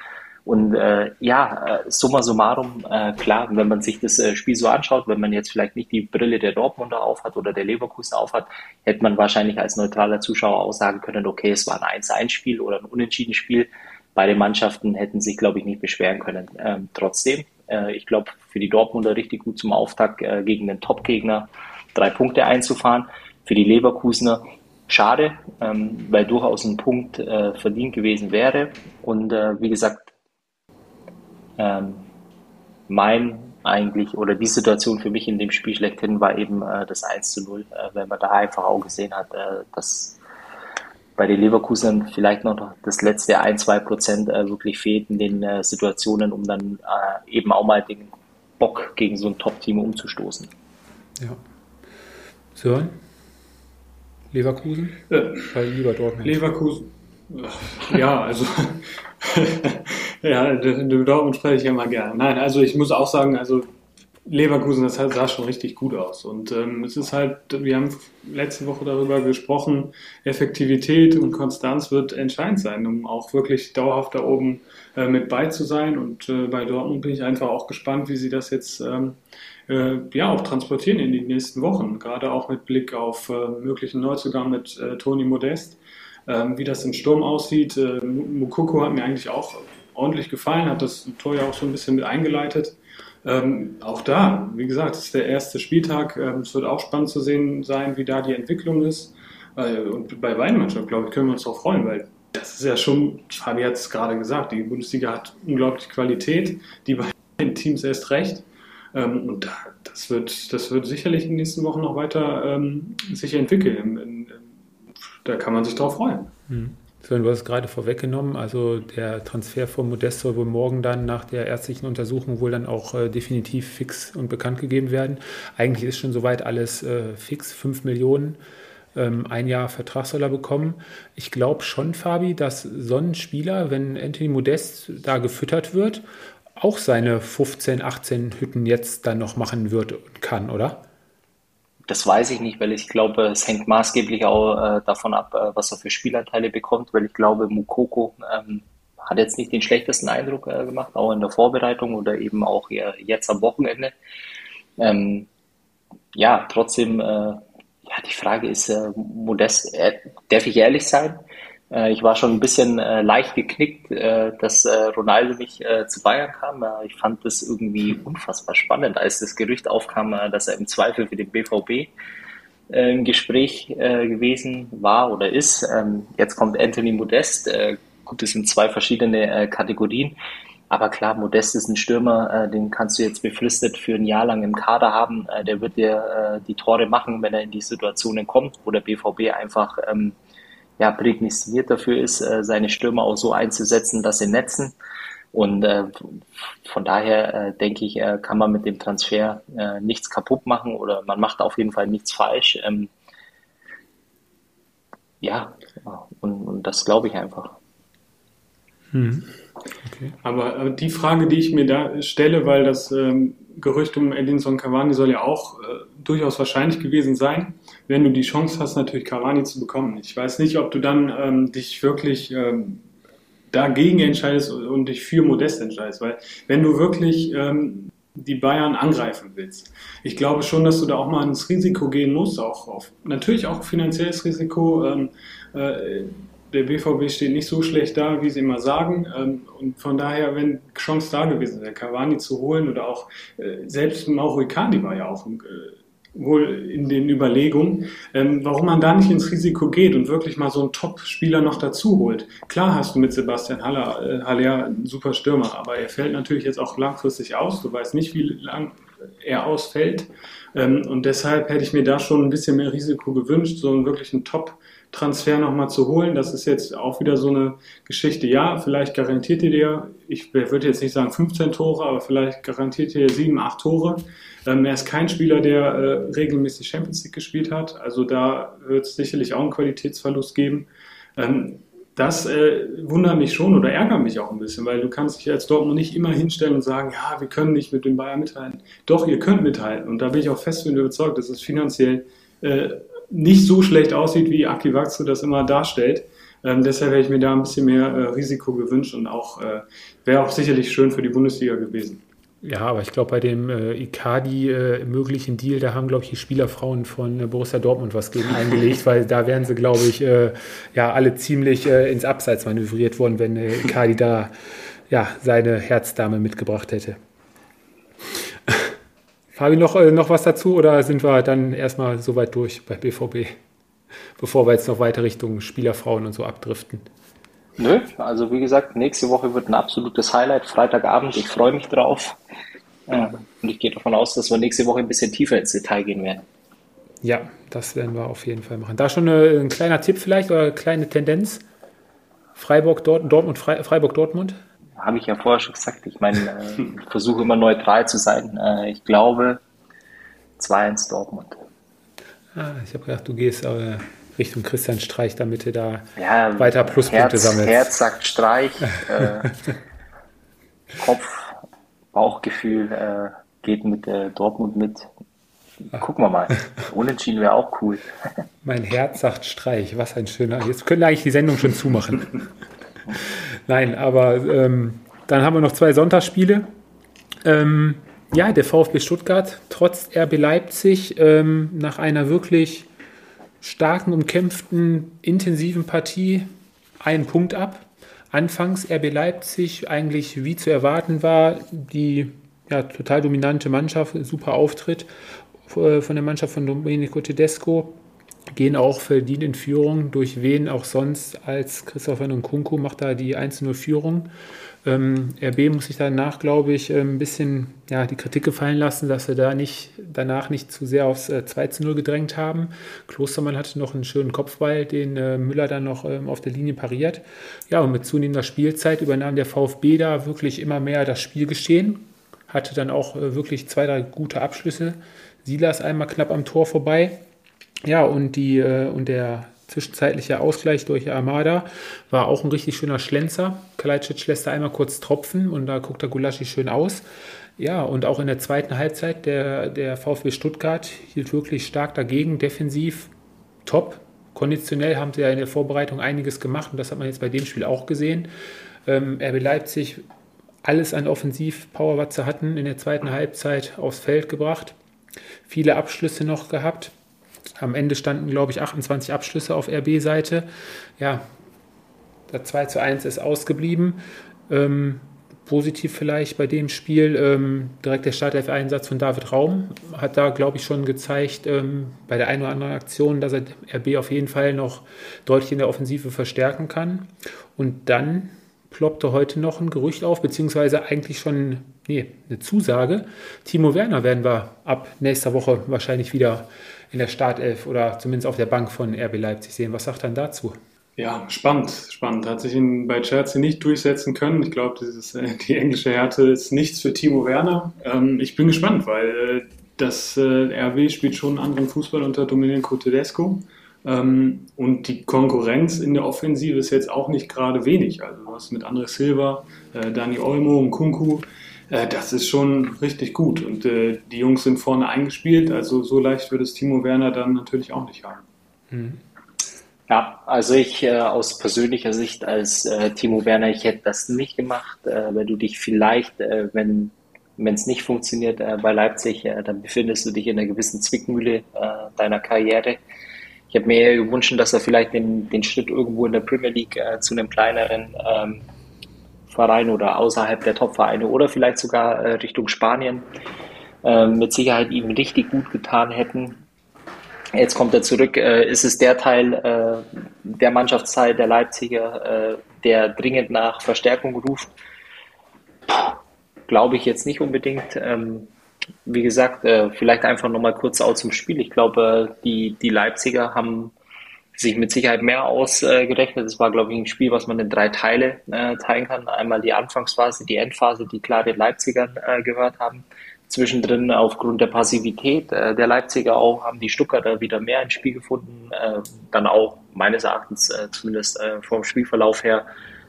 Und äh, ja, äh, summa summarum, äh, klar, wenn man sich das äh, Spiel so anschaut, wenn man jetzt vielleicht nicht die Brille der Dortmunder aufhat oder der Leverkusen aufhat, hätte man wahrscheinlich als neutraler Zuschauer auch sagen können, okay, es war ein 1-1-Spiel oder ein Unentschieden-Spiel. Beide Mannschaften hätten sich, glaube ich, nicht beschweren können. Ähm, trotzdem, äh, ich glaube, für die Dortmunder richtig gut zum Auftakt äh, gegen den Top-Gegner drei Punkte einzufahren. Für die Leverkusener schade, ähm, weil durchaus ein Punkt äh, verdient gewesen wäre. Und äh, wie gesagt, ähm, mein eigentlich oder die Situation für mich in dem Spiel schlechthin war eben äh, das 1 zu 0, äh, wenn man da einfach auch gesehen hat, dass bei den Leverkusen vielleicht noch das letzte 1, 2 Prozent äh, wirklich fehlt in den äh, Situationen, um dann äh, eben auch mal den Bock gegen so ein Top-Team umzustoßen. Ja. Sören? Leverkusen? Weil lieber Dortmund. Leverkusen. Ja, also ja, Dortmund spreche ich ja mal gerne. Nein, also ich muss auch sagen, also Leverkusen, das sah schon richtig gut aus. Und ähm, es ist halt, wir haben letzte Woche darüber gesprochen, Effektivität und Konstanz wird entscheidend sein, um auch wirklich dauerhaft da oben äh, mit bei zu sein. Und äh, bei Dortmund bin ich einfach auch gespannt, wie sie das jetzt ähm, äh, ja auch transportieren in die nächsten Wochen. Gerade auch mit Blick auf äh, möglichen Neuzugang mit äh, Toni Modest. Ähm, wie das im Sturm aussieht. Äh, Mukoko hat mir eigentlich auch ordentlich gefallen, hat das Tor ja auch so ein bisschen mit eingeleitet. Ähm, auch da, wie gesagt, es ist der erste Spieltag. Ähm, es wird auch spannend zu sehen sein, wie da die Entwicklung ist. Äh, und bei beiden Mannschaften, glaube ich, können wir uns darauf freuen, weil das ist ja schon, Fabi hat es gerade gesagt, die Bundesliga hat unglaublich Qualität, die beiden Teams erst recht. Ähm, und das wird, das wird sicherlich in den nächsten Wochen noch weiter ähm, sich entwickeln. Da kann man sich drauf freuen. Mhm. Sven, du hast es gerade vorweggenommen. Also der Transfer von Modest soll wohl morgen dann nach der ärztlichen Untersuchung wohl dann auch äh, definitiv fix und bekannt gegeben werden. Eigentlich ist schon soweit alles äh, fix. 5 Millionen, ähm, ein Jahr Vertrag soll er bekommen. Ich glaube schon, Fabi, dass so ein Spieler, wenn Anthony Modest da gefüttert wird, auch seine 15, 18 Hütten jetzt dann noch machen wird und kann, oder? Das weiß ich nicht, weil ich glaube, es hängt maßgeblich auch äh, davon ab, äh, was er für Spielanteile bekommt, weil ich glaube, Mukoko ähm, hat jetzt nicht den schlechtesten Eindruck äh, gemacht, auch in der Vorbereitung oder eben auch jetzt am Wochenende. Ähm, ja, trotzdem, äh, ja, die Frage ist, äh, Modest, äh, darf ich ehrlich sein? Äh, ich war schon ein bisschen äh, leicht geknickt, äh, dass Ronaldo nicht zu Bayern kam. Ich fand das irgendwie unfassbar spannend, als das Gerücht aufkam, dass er im Zweifel für den BVB im Gespräch gewesen war oder ist. Ähm, jetzt kommt Anthony Modest. gut, das sind zwei verschiedene Kategorien. Aber klar, Modest ist ein Stürmer, den kannst du jetzt befristet für ein Jahr lang im Kader haben. der wird dir die Tore machen, wenn er in die Situationen kommt, wo der BVB einfach ähm, ja, prädestiniert dafür ist, äh, seine Stürmer auch so einzusetzen, dass sie netzen. Und äh, von daher äh, denke ich, äh, kann man mit dem Transfer äh, nichts kaputt machen oder man macht auf jeden Fall nichts falsch. Ähm, ja, und, und das glaube ich einfach. Hm. Okay. Aber, aber, die Frage, die ich mir da stelle, weil das ähm, Gerücht um Edinson Cavani soll ja auch äh, durchaus wahrscheinlich gewesen sein, wenn du die Chance hast, natürlich Cavani zu bekommen. Ich weiß nicht, ob du dann ähm, dich wirklich ähm, dagegen entscheidest und dich für Modest entscheidest, weil wenn du wirklich ähm, die Bayern angreifen willst, ich glaube schon, dass du da auch mal ins Risiko gehen musst, auch auf natürlich auch finanzielles Risiko. Ähm, äh, der BVB steht nicht so schlecht da, wie sie immer sagen. Ähm, und von daher, wenn Chance da gewesen wäre, Cavani zu holen oder auch äh, selbst Mauro Icardi war ja auch äh, wohl in den Überlegungen, ähm, warum man da nicht ins Risiko geht und wirklich mal so einen Top-Spieler noch dazu holt. Klar hast du mit Sebastian Haller, äh, Haller einen super Stürmer, aber er fällt natürlich jetzt auch langfristig aus. Du weißt nicht, wie lang er ausfällt. Ähm, und deshalb hätte ich mir da schon ein bisschen mehr Risiko gewünscht, so einen wirklichen Top-Transfer nochmal zu holen. Das ist jetzt auch wieder so eine Geschichte. Ja, vielleicht garantiert ihr dir, ich würde jetzt nicht sagen 15 Tore, aber vielleicht garantiert ihr 7, 8 Tore. Ähm, er ist kein Spieler, der äh, regelmäßig Champions League gespielt hat. Also da wird es sicherlich auch einen Qualitätsverlust geben. Ähm, das äh, wundert mich schon oder ärgert mich auch ein bisschen, weil du kannst dich als Dortmund nicht immer hinstellen und sagen, ja, wir können nicht mit dem Bayern mithalten. Doch, ihr könnt mithalten. Und da bin ich auch fest von überzeugt, dass es finanziell äh, nicht so schlecht aussieht, wie Aki Waxo das immer darstellt. Ähm, deshalb hätte ich mir da ein bisschen mehr äh, Risiko gewünscht und auch äh, wäre auch sicherlich schön für die Bundesliga gewesen. Ja, aber ich glaube, bei dem äh, Icardi äh, möglichen Deal, da haben, glaube ich, die Spielerfrauen von äh, Borussia Dortmund was gegen eingelegt, weil da wären sie, glaube ich, äh, ja, alle ziemlich äh, ins Abseits manövriert worden, wenn äh, Icardi da ja, seine Herzdame mitgebracht hätte. Fabi, noch, noch was dazu oder sind wir dann erstmal soweit durch bei BVB, bevor wir jetzt noch weiter Richtung Spielerfrauen und so abdriften? Nö, also wie gesagt, nächste Woche wird ein absolutes Highlight, Freitagabend, ich freue mich drauf. Ja, und ich gehe davon aus, dass wir nächste Woche ein bisschen tiefer ins Detail gehen werden. Ja, das werden wir auf jeden Fall machen. Da schon eine, ein kleiner Tipp vielleicht oder eine kleine Tendenz? Freiburg, Dort, Dortmund, Freiburg, Dortmund? Habe ich ja vorher schon gesagt. Ich meine, äh, ich versuche immer neutral zu sein. Äh, ich glaube 2-1 Dortmund. Ah, ich habe gedacht, du gehst äh, Richtung Christian Streich, damit du da ja, weiter Pluspunkte Herz, sammelst. Herz sagt Streich, äh, Kopf, Bauchgefühl äh, geht mit äh, Dortmund mit. Gucken wir mal. Unentschieden wäre auch cool. mein Herz sagt Streich, was ein schöner. Jetzt können wir eigentlich die Sendung schon zumachen. Nein, aber ähm, dann haben wir noch zwei Sonntagsspiele. Ähm, ja, der VfB Stuttgart trotz RB Leipzig ähm, nach einer wirklich starken, umkämpften, intensiven Partie einen Punkt ab. Anfangs RB Leipzig eigentlich wie zu erwarten war, die ja, total dominante Mannschaft, super Auftritt äh, von der Mannschaft von Domenico Tedesco, gehen auch verdient in Führung, durch wen auch sonst als Christopher Nkunku macht da die 1-0-Führung. Ähm, RB muss sich danach, glaube ich, äh, ein bisschen ja, die Kritik gefallen lassen, dass sie da nicht, danach nicht zu sehr aufs äh, 2 zu 0 gedrängt haben. Klostermann hatte noch einen schönen Kopfball, den äh, Müller dann noch ähm, auf der Linie pariert. Ja, und mit zunehmender Spielzeit übernahm der VfB da wirklich immer mehr das Spielgeschehen, hatte dann auch äh, wirklich zwei, drei gute Abschlüsse. Silas einmal knapp am Tor vorbei. Ja, und, die, äh, und der zwischenzeitlicher Ausgleich durch Armada war auch ein richtig schöner Schlenzer. Kalajdzic lässt da einmal kurz tropfen und da guckt der Gulaschi schön aus. Ja, und auch in der zweiten Halbzeit der, der VfB Stuttgart hielt wirklich stark dagegen, defensiv top. Konditionell haben sie ja in der Vorbereitung einiges gemacht und das hat man jetzt bei dem Spiel auch gesehen. Ähm, RB Leipzig alles an Offensiv-Power, was sie hatten, in der zweiten Halbzeit aufs Feld gebracht. Viele Abschlüsse noch gehabt. Am Ende standen, glaube ich, 28 Abschlüsse auf RB-Seite. Ja, der 2 zu 1 ist ausgeblieben. Ähm, positiv vielleicht bei dem Spiel ähm, direkt der Startelf-Einsatz von David Raum hat da, glaube ich, schon gezeigt ähm, bei der einen oder anderen Aktion, dass er RB auf jeden Fall noch deutlich in der Offensive verstärken kann. Und dann ploppte heute noch ein Gerücht auf, beziehungsweise eigentlich schon nee, eine Zusage. Timo Werner werden wir ab nächster Woche wahrscheinlich wieder in der Startelf oder zumindest auf der Bank von RB Leipzig sehen. Was sagt dann dazu? Ja, spannend, spannend. Hat sich in, bei Chelsea nicht durchsetzen können. Ich glaube, äh, die englische Härte ist nichts für Timo Werner. Ähm, ich bin gespannt, weil äh, das äh, RW spielt schon einen anderen Fußball unter Domenico Tedesco. Ähm, und die Konkurrenz in der Offensive ist jetzt auch nicht gerade wenig. Also du hast mit André Silva, äh, Dani Olmo und Kunku äh, das ist schon richtig gut. Und äh, die Jungs sind vorne eingespielt, also so leicht wird es Timo Werner dann natürlich auch nicht haben. Mhm. Ja, also ich äh, aus persönlicher Sicht als äh, Timo Werner, ich hätte das nicht gemacht, äh, weil du dich vielleicht, äh, wenn wenn es nicht funktioniert äh, bei Leipzig, äh, dann befindest du dich in einer gewissen Zwickmühle äh, deiner Karriere. Ich habe mir eher gewünscht, dass er vielleicht den, den Schritt irgendwo in der Premier League äh, zu einem kleineren ähm, Verein oder außerhalb der Top-Vereine oder vielleicht sogar äh, Richtung Spanien äh, mit Sicherheit ihm richtig gut getan hätten. Jetzt kommt er zurück. Äh, ist es der Teil äh, der Mannschaftszeit der Leipziger, äh, der dringend nach Verstärkung ruft? Glaube ich jetzt nicht unbedingt. Ähm, wie gesagt, äh, vielleicht einfach nochmal kurz auch zum Spiel. Ich glaube, die, die Leipziger haben sich mit Sicherheit mehr ausgerechnet. Es war, glaube ich, ein Spiel, was man in drei Teile äh, teilen kann. Einmal die Anfangsphase, die Endphase, die klar den Leipzigern äh, gehört haben. Zwischendrin aufgrund der Passivität äh, der Leipziger auch haben die Stuttgarter wieder mehr ins Spiel gefunden. Äh, dann auch meines Erachtens äh, zumindest äh, vom Spielverlauf her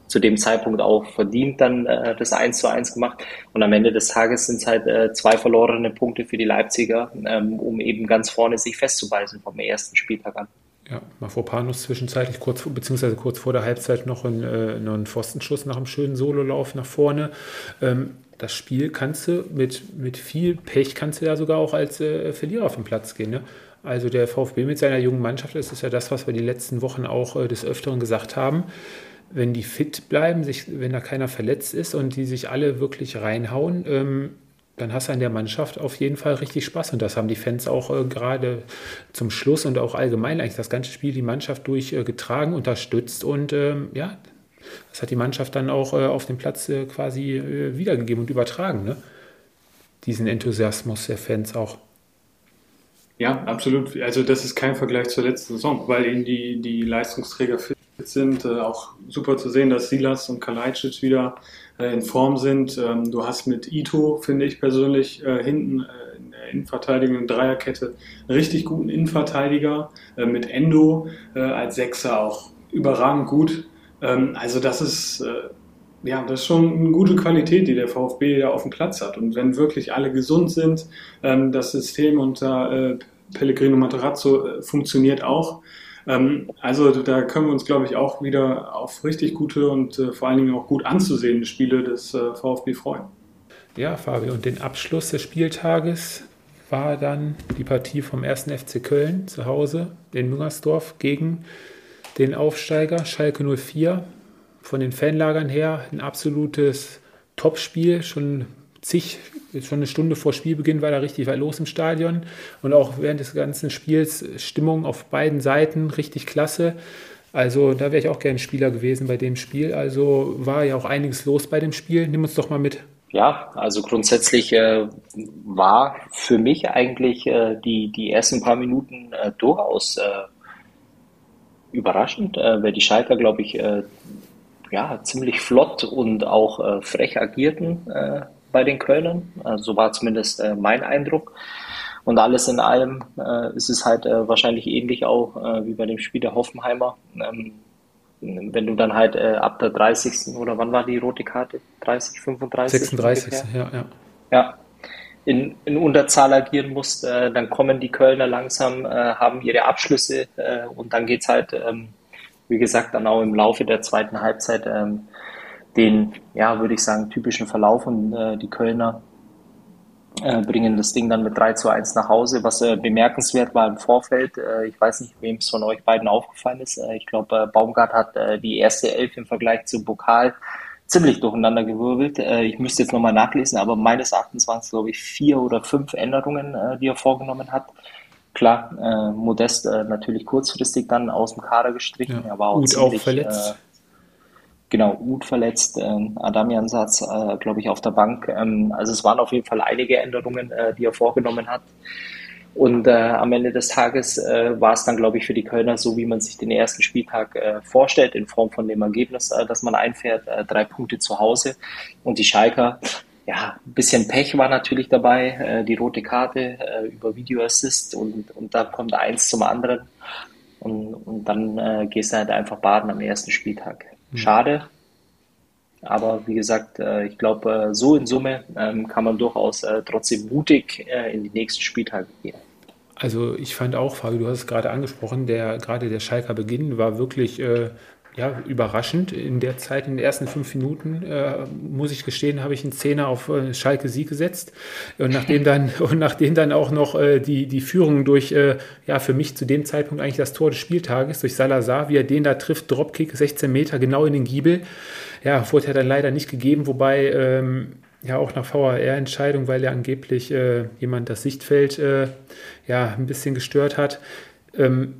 zu dem Zeitpunkt auch verdient dann äh, das 1 zu 1 gemacht. Und am Ende des Tages sind es halt äh, zwei verlorene Punkte für die Leipziger, ähm, um eben ganz vorne sich festzubeißen vom ersten Spieltag an. Ja, Mafropanus zwischenzeitlich kurz, beziehungsweise kurz vor der Halbzeit noch einen, äh, noch einen Pfostenschuss nach einem schönen Sololauf nach vorne. Ähm, das Spiel kannst du mit, mit viel Pech kannst du ja sogar auch als äh, Verlierer auf den Platz gehen. Ne? Also der VfB mit seiner jungen Mannschaft, das ist ja das, was wir die letzten Wochen auch äh, des Öfteren gesagt haben. Wenn die fit bleiben, sich, wenn da keiner verletzt ist und die sich alle wirklich reinhauen, ähm, dann hast du an der Mannschaft auf jeden Fall richtig Spaß. Und das haben die Fans auch äh, gerade zum Schluss und auch allgemein eigentlich das ganze Spiel die Mannschaft durchgetragen, äh, unterstützt. Und ähm, ja, das hat die Mannschaft dann auch äh, auf dem Platz äh, quasi äh, wiedergegeben und übertragen. Ne? Diesen Enthusiasmus der Fans auch. Ja, absolut. Also das ist kein Vergleich zur letzten Saison, weil eben die, die Leistungsträger fit sind. Äh, auch super zu sehen, dass Silas und Kalajdzic wieder äh, in Form sind. Ähm, du hast mit Ito, finde ich persönlich, äh, hinten äh, in der Innenverteidigung in Dreierkette einen richtig guten Innenverteidiger. Äh, mit Endo äh, als Sechser auch überragend gut. Ähm, also das ist ja, das ist schon eine gute Qualität, die der VfB ja auf dem Platz hat. Und wenn wirklich alle gesund sind, ähm, das System unter Pellegrino Materazzo funktioniert auch. Ähm, also da können wir uns, glaube ich, auch wieder auf richtig gute und äh, vor allen Dingen auch gut anzusehende Spiele des äh, VfB freuen. Ja, Fabio, und den Abschluss des Spieltages war dann die Partie vom 1. FC Köln zu Hause in Müngersdorf gegen den Aufsteiger Schalke 04. Von den Fanlagern her ein absolutes Topspiel, schon zig, schon eine Stunde vor Spielbeginn war da richtig was los im Stadion und auch während des ganzen Spiels Stimmung auf beiden Seiten richtig klasse. Also da wäre ich auch gerne Spieler gewesen bei dem Spiel. Also war ja auch einiges los bei dem Spiel. Nimm uns doch mal mit. Ja, also grundsätzlich äh, war für mich eigentlich äh, die, die ersten paar Minuten äh, durchaus äh, überraschend, äh, weil die Schalker, glaube ich, äh, ja, ziemlich flott und auch frech agierten bei den Kölnern. Also so war zumindest äh, mein Eindruck. Und alles in allem äh, ist es halt äh, wahrscheinlich ähnlich auch äh, wie bei dem Spiel der Hoffenheimer. Ähm, wenn du dann halt äh, ab der 30. oder wann war die rote Karte? 30, 35? 36, ungefähr? ja, ja. Ja, in, in Unterzahl agieren musst, äh, dann kommen die Kölner langsam, haben ihre Abschlüsse und dann geht es halt, ähm, wie gesagt, dann auch im Laufe der zweiten Halbzeit ähm, den, ja, würde ich sagen, typischen Verlauf und äh, die Kölner äh, bringen das Ding dann mit 3 zu 1 nach Hause. Was äh, bemerkenswert war im Vorfeld, äh, ich weiß nicht, wem es von euch beiden aufgefallen ist. Äh, ich glaube, äh, Baumgart hat äh, die erste Elf im Vergleich zum Pokal ziemlich durcheinander gewirbelt. Ich müsste jetzt nochmal nachlesen, aber meines Erachtens waren es, glaube ich, vier oder fünf Änderungen, die er vorgenommen hat. Klar, Modest natürlich kurzfristig dann aus dem Kader gestrichen, ja. aber auch Gut ziemlich, auch verletzt. Genau, Uth verletzt, ähm, Adamian-Satz, äh, glaube ich, auf der Bank. Ähm, also es waren auf jeden Fall einige Änderungen, äh, die er vorgenommen hat. Und äh, am Ende des Tages äh, war es dann, glaube ich, für die Kölner so, wie man sich den ersten Spieltag äh, vorstellt, in Form von dem Ergebnis, äh, dass man einfährt, äh, drei Punkte zu Hause. Und die Schalker, ja, ein bisschen Pech war natürlich dabei, äh, die rote Karte äh, über Videoassist und, und da kommt eins zum anderen. Und, und dann äh, gehst du halt einfach baden am ersten Spieltag. Mhm. Schade. Aber wie gesagt, äh, ich glaube, äh, so in Summe ähm, kann man durchaus äh, trotzdem mutig in die nächsten Spieltage gehen. Also ich fand auch, Fabio, du hast es gerade angesprochen, der, gerade der Schalker Beginn war wirklich äh, ja, überraschend. In der Zeit, in den ersten fünf Minuten, äh, muss ich gestehen, habe ich einen Zehner auf äh, Schalke Sieg gesetzt. Und nachdem dann, und nachdem dann auch noch äh, die, die Führung durch, äh, ja, für mich zu dem Zeitpunkt eigentlich das Tor des Spieltages durch Salazar, wie er den da trifft, Dropkick, 16 Meter, genau in den Giebel. Ja, wurde ja dann leider nicht gegeben, wobei, ähm, ja, auch nach VAR-Entscheidung, weil ja angeblich äh, jemand das Sichtfeld äh, ja, ein bisschen gestört hat. Ähm,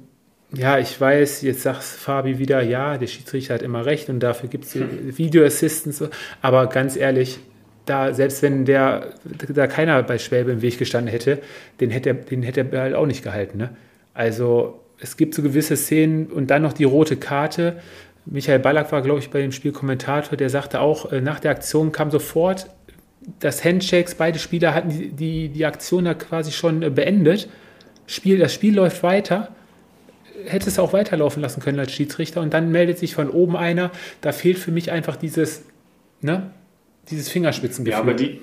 ja, ich weiß, jetzt sagt Fabi wieder, ja, der Schiedsrichter hat immer recht und dafür gibt es Video Assistance. Aber ganz ehrlich, da, selbst wenn der, da keiner bei Schwäbe im Weg gestanden hätte, den hätte er, den hätte er halt auch nicht gehalten. Ne? Also es gibt so gewisse Szenen und dann noch die rote Karte. Michael Ballack war, glaube ich, bei dem Spiel Kommentator, der sagte auch, äh, nach der Aktion kam sofort das Handshakes, beide Spieler hatten die, die, die Aktion da quasi schon äh, beendet. Spiel, das Spiel läuft weiter. Hätte es auch weiterlaufen lassen können als Schiedsrichter und dann meldet sich von oben einer. Da fehlt für mich einfach dieses, ne, dieses Fingerspitzengefühl. Ja, aber die,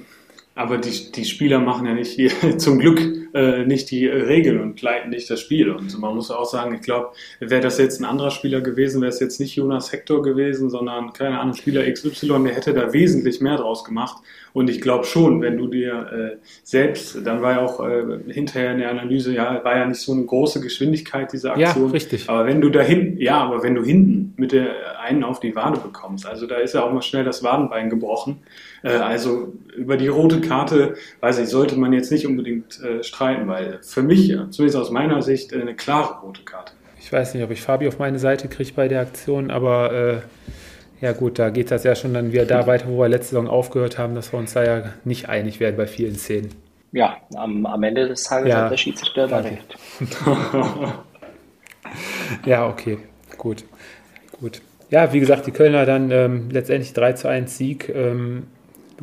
aber die, die Spieler machen ja nicht hier, zum Glück äh, nicht die Regeln und leiten nicht das Spiel. Und man muss auch sagen, ich glaube, wäre das jetzt ein anderer Spieler gewesen, wäre es jetzt nicht Jonas Hector gewesen, sondern keine Ahnung, Spieler XY, der hätte da wesentlich mehr draus gemacht. Und ich glaube schon, wenn du dir äh, selbst, dann war ja auch äh, hinterher in der Analyse, ja, war ja nicht so eine große Geschwindigkeit dieser Aktion. Ja, richtig. Aber wenn du da hinten, ja, aber wenn du hinten mit der einen auf die Wade bekommst, also da ist ja auch mal schnell das Wadenbein gebrochen. Äh, also über die rote Karte, weiß ich, sollte man jetzt nicht unbedingt äh, streiten, weil für mich, zumindest aus meiner Sicht, äh, eine klare rote Karte. Ich weiß nicht, ob ich Fabi auf meine Seite kriege bei der Aktion, aber äh, ja gut, da geht das ja schon dann wieder da weiter, wo wir letzte Saison aufgehört haben, dass wir uns da ja nicht einig werden bei vielen Szenen. Ja, am, am Ende des Tages Ja. hat der Schiedsrichter da recht. Ja, okay, gut. Gut. Ja, wie gesagt, die Kölner dann ähm, letztendlich 3 zu 1 Sieg. Ähm,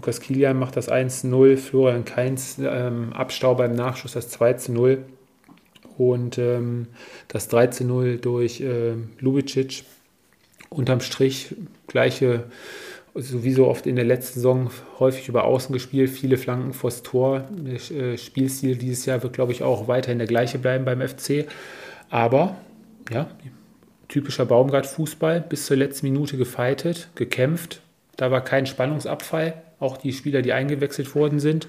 Lukas Kilian macht das 1 zu 0, Florian Kainz ähm, Abstauber im Nachschuss das 2 zu 0 und ähm, das 3 zu 0 durch ähm, Lubicic. Unterm Strich gleiche, so wie so oft in der letzten Saison, häufig über Außen gespielt, viele Flanken vors Tor. Der äh, Spielstil dieses Jahr wird, glaube ich, auch weiterhin der gleiche bleiben beim FC. Aber, ja, typischer Baumgart-Fußball, bis zur letzten Minute gefeitet, gekämpft. Da war kein Spannungsabfall. Auch die Spieler, die eingewechselt worden sind,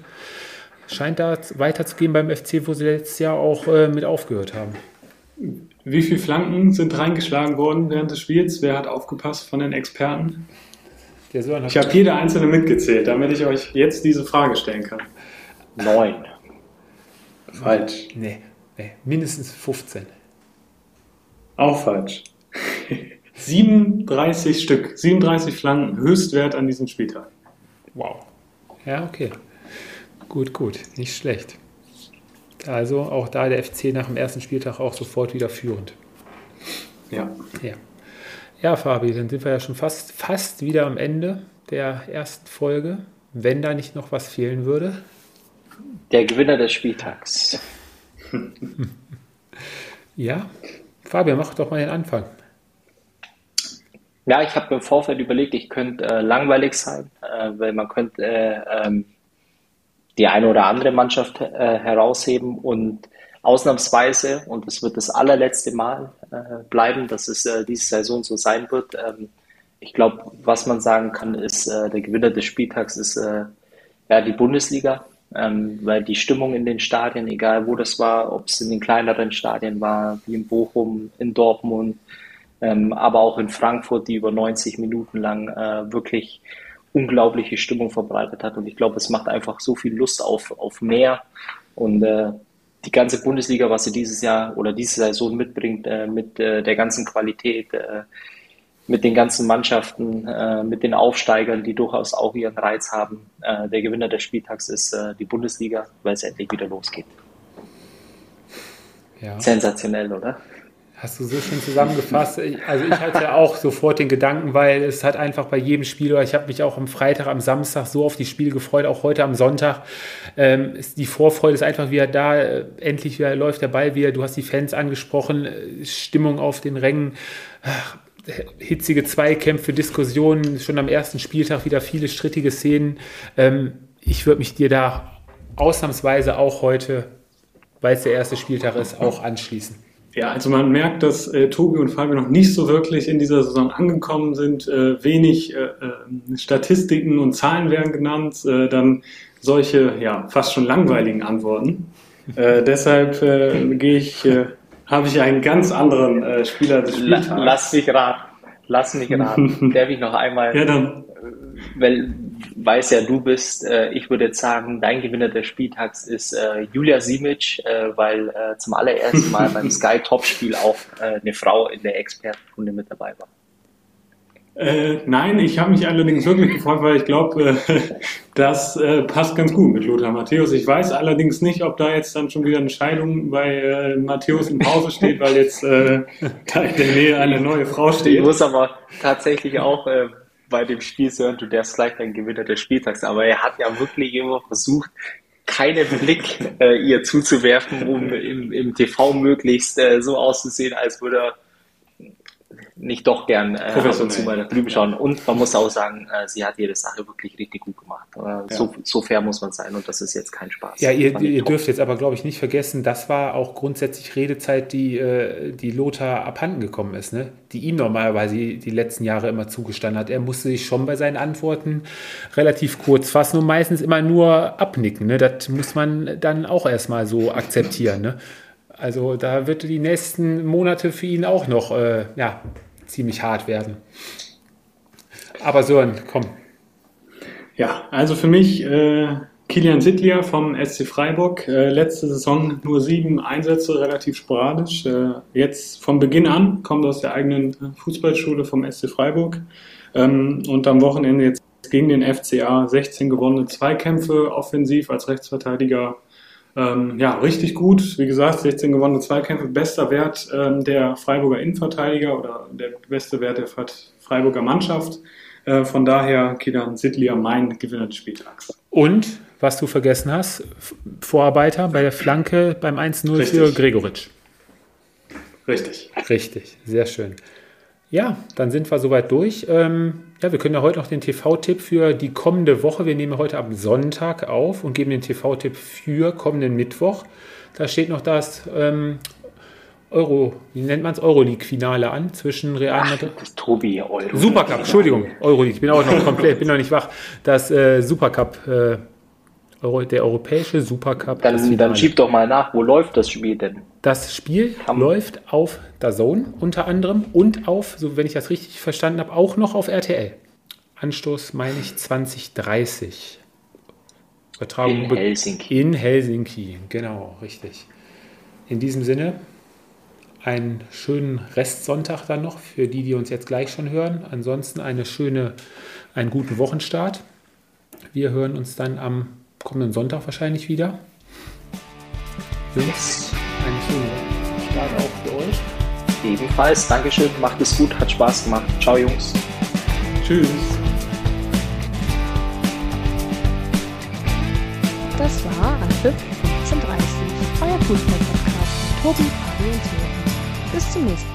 scheint da weiterzugehen beim FC, wo sie letztes Jahr auch äh, mit aufgehört haben. Wie viele Flanken sind reingeschlagen worden während des Spiels? Wer hat aufgepasst von den Experten? Der Sören hat Ich habe jede einzelne mitgezählt, damit ich euch jetzt diese Frage stellen kann. Neun. Falsch. nee, nee, mindestens 15. Auch falsch. 37 Stück, 37 Flanken, Höchstwert an diesem Spieltag. Wow. Ja, okay. Gut, gut. Nicht schlecht. Also auch da der FC nach dem ersten Spieltag auch sofort wieder führend. Ja. Ja. Ja, Fabi, dann sind wir ja schon fast, fast wieder am Ende der ersten Folge. Wenn da nicht noch was fehlen würde. Der Gewinner des Spieltags. Ja, Fabian, mach doch mal den Anfang. Ja, ich habe im Vorfeld überlegt, ich könnte äh, langweilig sein, äh, weil man könnte äh, ähm, die eine oder andere Mannschaft äh, herausheben und ausnahmsweise, und das wird das allerletzte Mal äh, bleiben, dass es äh, diese Saison so sein wird. Ähm, ich glaube, was man sagen kann, ist, der Gewinner des Spieltags ist ja die Bundesliga, ähm, weil die Stimmung in den Stadien, egal wo das war, ob es in den kleineren Stadien war, wie in Bochum, in Dortmund, ähm, aber auch in Frankfurt, die über 90 Minuten lang äh, wirklich unglaubliche Stimmung verbreitet hat. Und ich glaube, es macht einfach so viel Lust auf, auf mehr. Und äh, die ganze Bundesliga, was sie dieses Jahr oder diese Saison mitbringt, äh, mit äh, der ganzen Qualität, äh, mit den ganzen Mannschaften, äh, mit den Aufsteigern, die durchaus auch ihren Reiz haben. Äh, der Gewinner des Spieltags ist äh, die Bundesliga, weil es endlich wieder losgeht. Ja. Sensationell, oder? Hast du so schön zusammengefasst. Also ich hatte ja auch sofort den Gedanken, weil es hat einfach bei jedem Spiel, oder ich habe mich auch am Freitag, am Samstag so auf die Spiele gefreut, auch heute am Sonntag. Ähm, die Vorfreude ist einfach wieder da. Äh, endlich wieder läuft der Ball wieder. Du hast die Fans angesprochen, äh, Stimmung auf den Rängen. Ach, hitzige Zweikämpfe, Diskussionen, schon am ersten Spieltag wieder viele strittige Szenen. Ähm, ich würde mich dir da ausnahmsweise auch heute, weil es der erste Spieltag ist, auch anschließen. Ja, also man merkt, dass äh, Tobi und Fabio noch nicht so wirklich in dieser Saison angekommen sind. Äh, wenig äh, äh, Statistiken und Zahlen werden genannt, äh, dann solche ja fast schon langweiligen Antworten. Äh, deshalb gehe ich, habe ich einen ganz anderen Spieler des Spieltags. lass mich raten. Lass mich raten. Darf ich noch einmal, Ja, dann weil weiß ja du bist, äh, ich würde jetzt sagen, dein Gewinner des Spieltags ist äh, Julia Simic, äh, weil äh, zum allerersten Mal beim Sky Topspiel auch äh, eine Frau in der Expertenrunde mit dabei war. Äh, nein, ich habe mich allerdings wirklich gefreut, weil ich glaube, das passt ganz gut mit Lothar Matthäus. Ich weiß allerdings nicht, ob da jetzt dann schon wieder eine Scheidung bei Matthäus in Pause steht, weil jetzt da in der Nähe eine neue Frau steht. Ich muss aber tatsächlich auch bei dem Spiel hören, du darfst gleich ein Gewinner des Spieltags, aber er hat ja wirklich immer versucht, keinen Blick äh, ihr zuzuwerfen, um im, im TV möglichst äh, so auszusehen, als würde er nicht doch gern äh, ab und zu mal nach drüben schauen. Und man muss auch sagen, äh, sie hat ihre Sache wirklich richtig gut gemacht. Äh, ja. so, so, fair muss man sein und das ist jetzt kein Spaß. Ja, ihr, ihr dürft jetzt aber, glaube ich, nicht vergessen, das war auch grundsätzlich Redezeit, die, äh, die Lothar abhanden gekommen ist, ne? die ihm normalerweise die letzten Jahre immer zugestanden hat. Er musste sich schon bei seinen Antworten relativ kurz fassen und meistens immer nur abnicken. Ne? Das muss man dann auch erstmal so akzeptieren. Ne? Also da wird die nächsten Monate für ihn auch noch äh, ja, ziemlich hart werden. Aber Sören, komm. Ja, also für mich äh, Kilian Sittlier vom SC Freiburg. Äh, letzte Saison nur sieben Einsätze, relativ sporadisch. Äh, jetzt von Beginn an, kommt aus der eigenen äh, Fußballschule vom SC Freiburg. Ähm, und am Wochenende jetzt gegen den FCA 16 gewonnene Zweikämpfe offensiv als Rechtsverteidiger ähm, ja, richtig gut. Wie gesagt, 16 gewonnene Zweikämpfe, bester Wert ähm, der Freiburger Innenverteidiger oder der beste Wert der Freiburger Mannschaft. Äh, von daher Kidan Sidlier mein Gewinner des Spieltags. Und, was du vergessen hast, Vorarbeiter bei der Flanke beim 1-0 für Gregoritsch. Richtig. Richtig, sehr schön. Ja, dann sind wir soweit durch. Ähm, ja, wir können ja heute noch den TV-Tipp für die kommende Woche. Wir nehmen heute am Sonntag auf und geben den TV-Tipp für kommenden Mittwoch. Da steht noch das ähm, Euro, wie nennt man es, Euroleague-Finale an zwischen Real Madrid. Ach, Tobi, Euroleague. Supercup, Entschuldigung, Euroleague. Ich bin auch noch komplett, bin noch nicht wach. Das äh, Supercup äh, Euro, der europäische Supercup. Dann, dann schieb doch mal nach, wo läuft das Spiel denn? Das Spiel Am läuft auf Zone unter anderem und auf, so wenn ich das richtig verstanden habe, auch noch auf RTL. Anstoß meine ich 2030. Übertragung in Helsinki. In Helsinki, genau, richtig. In diesem Sinne, einen schönen Restsonntag dann noch für die, die uns jetzt gleich schon hören. Ansonsten eine schöne, einen guten Wochenstart. Wir hören uns dann am kommenden Sonntag wahrscheinlich wieder. Jungs, Ebenfalls, Dankeschön, macht es gut, hat Spaß gemacht. Ciao Jungs. Tschüss. Das war Anpfiff 1530, euer Fußball-Podcast mit Tobi, Fabi und Theo. Bis zum nächsten Mal.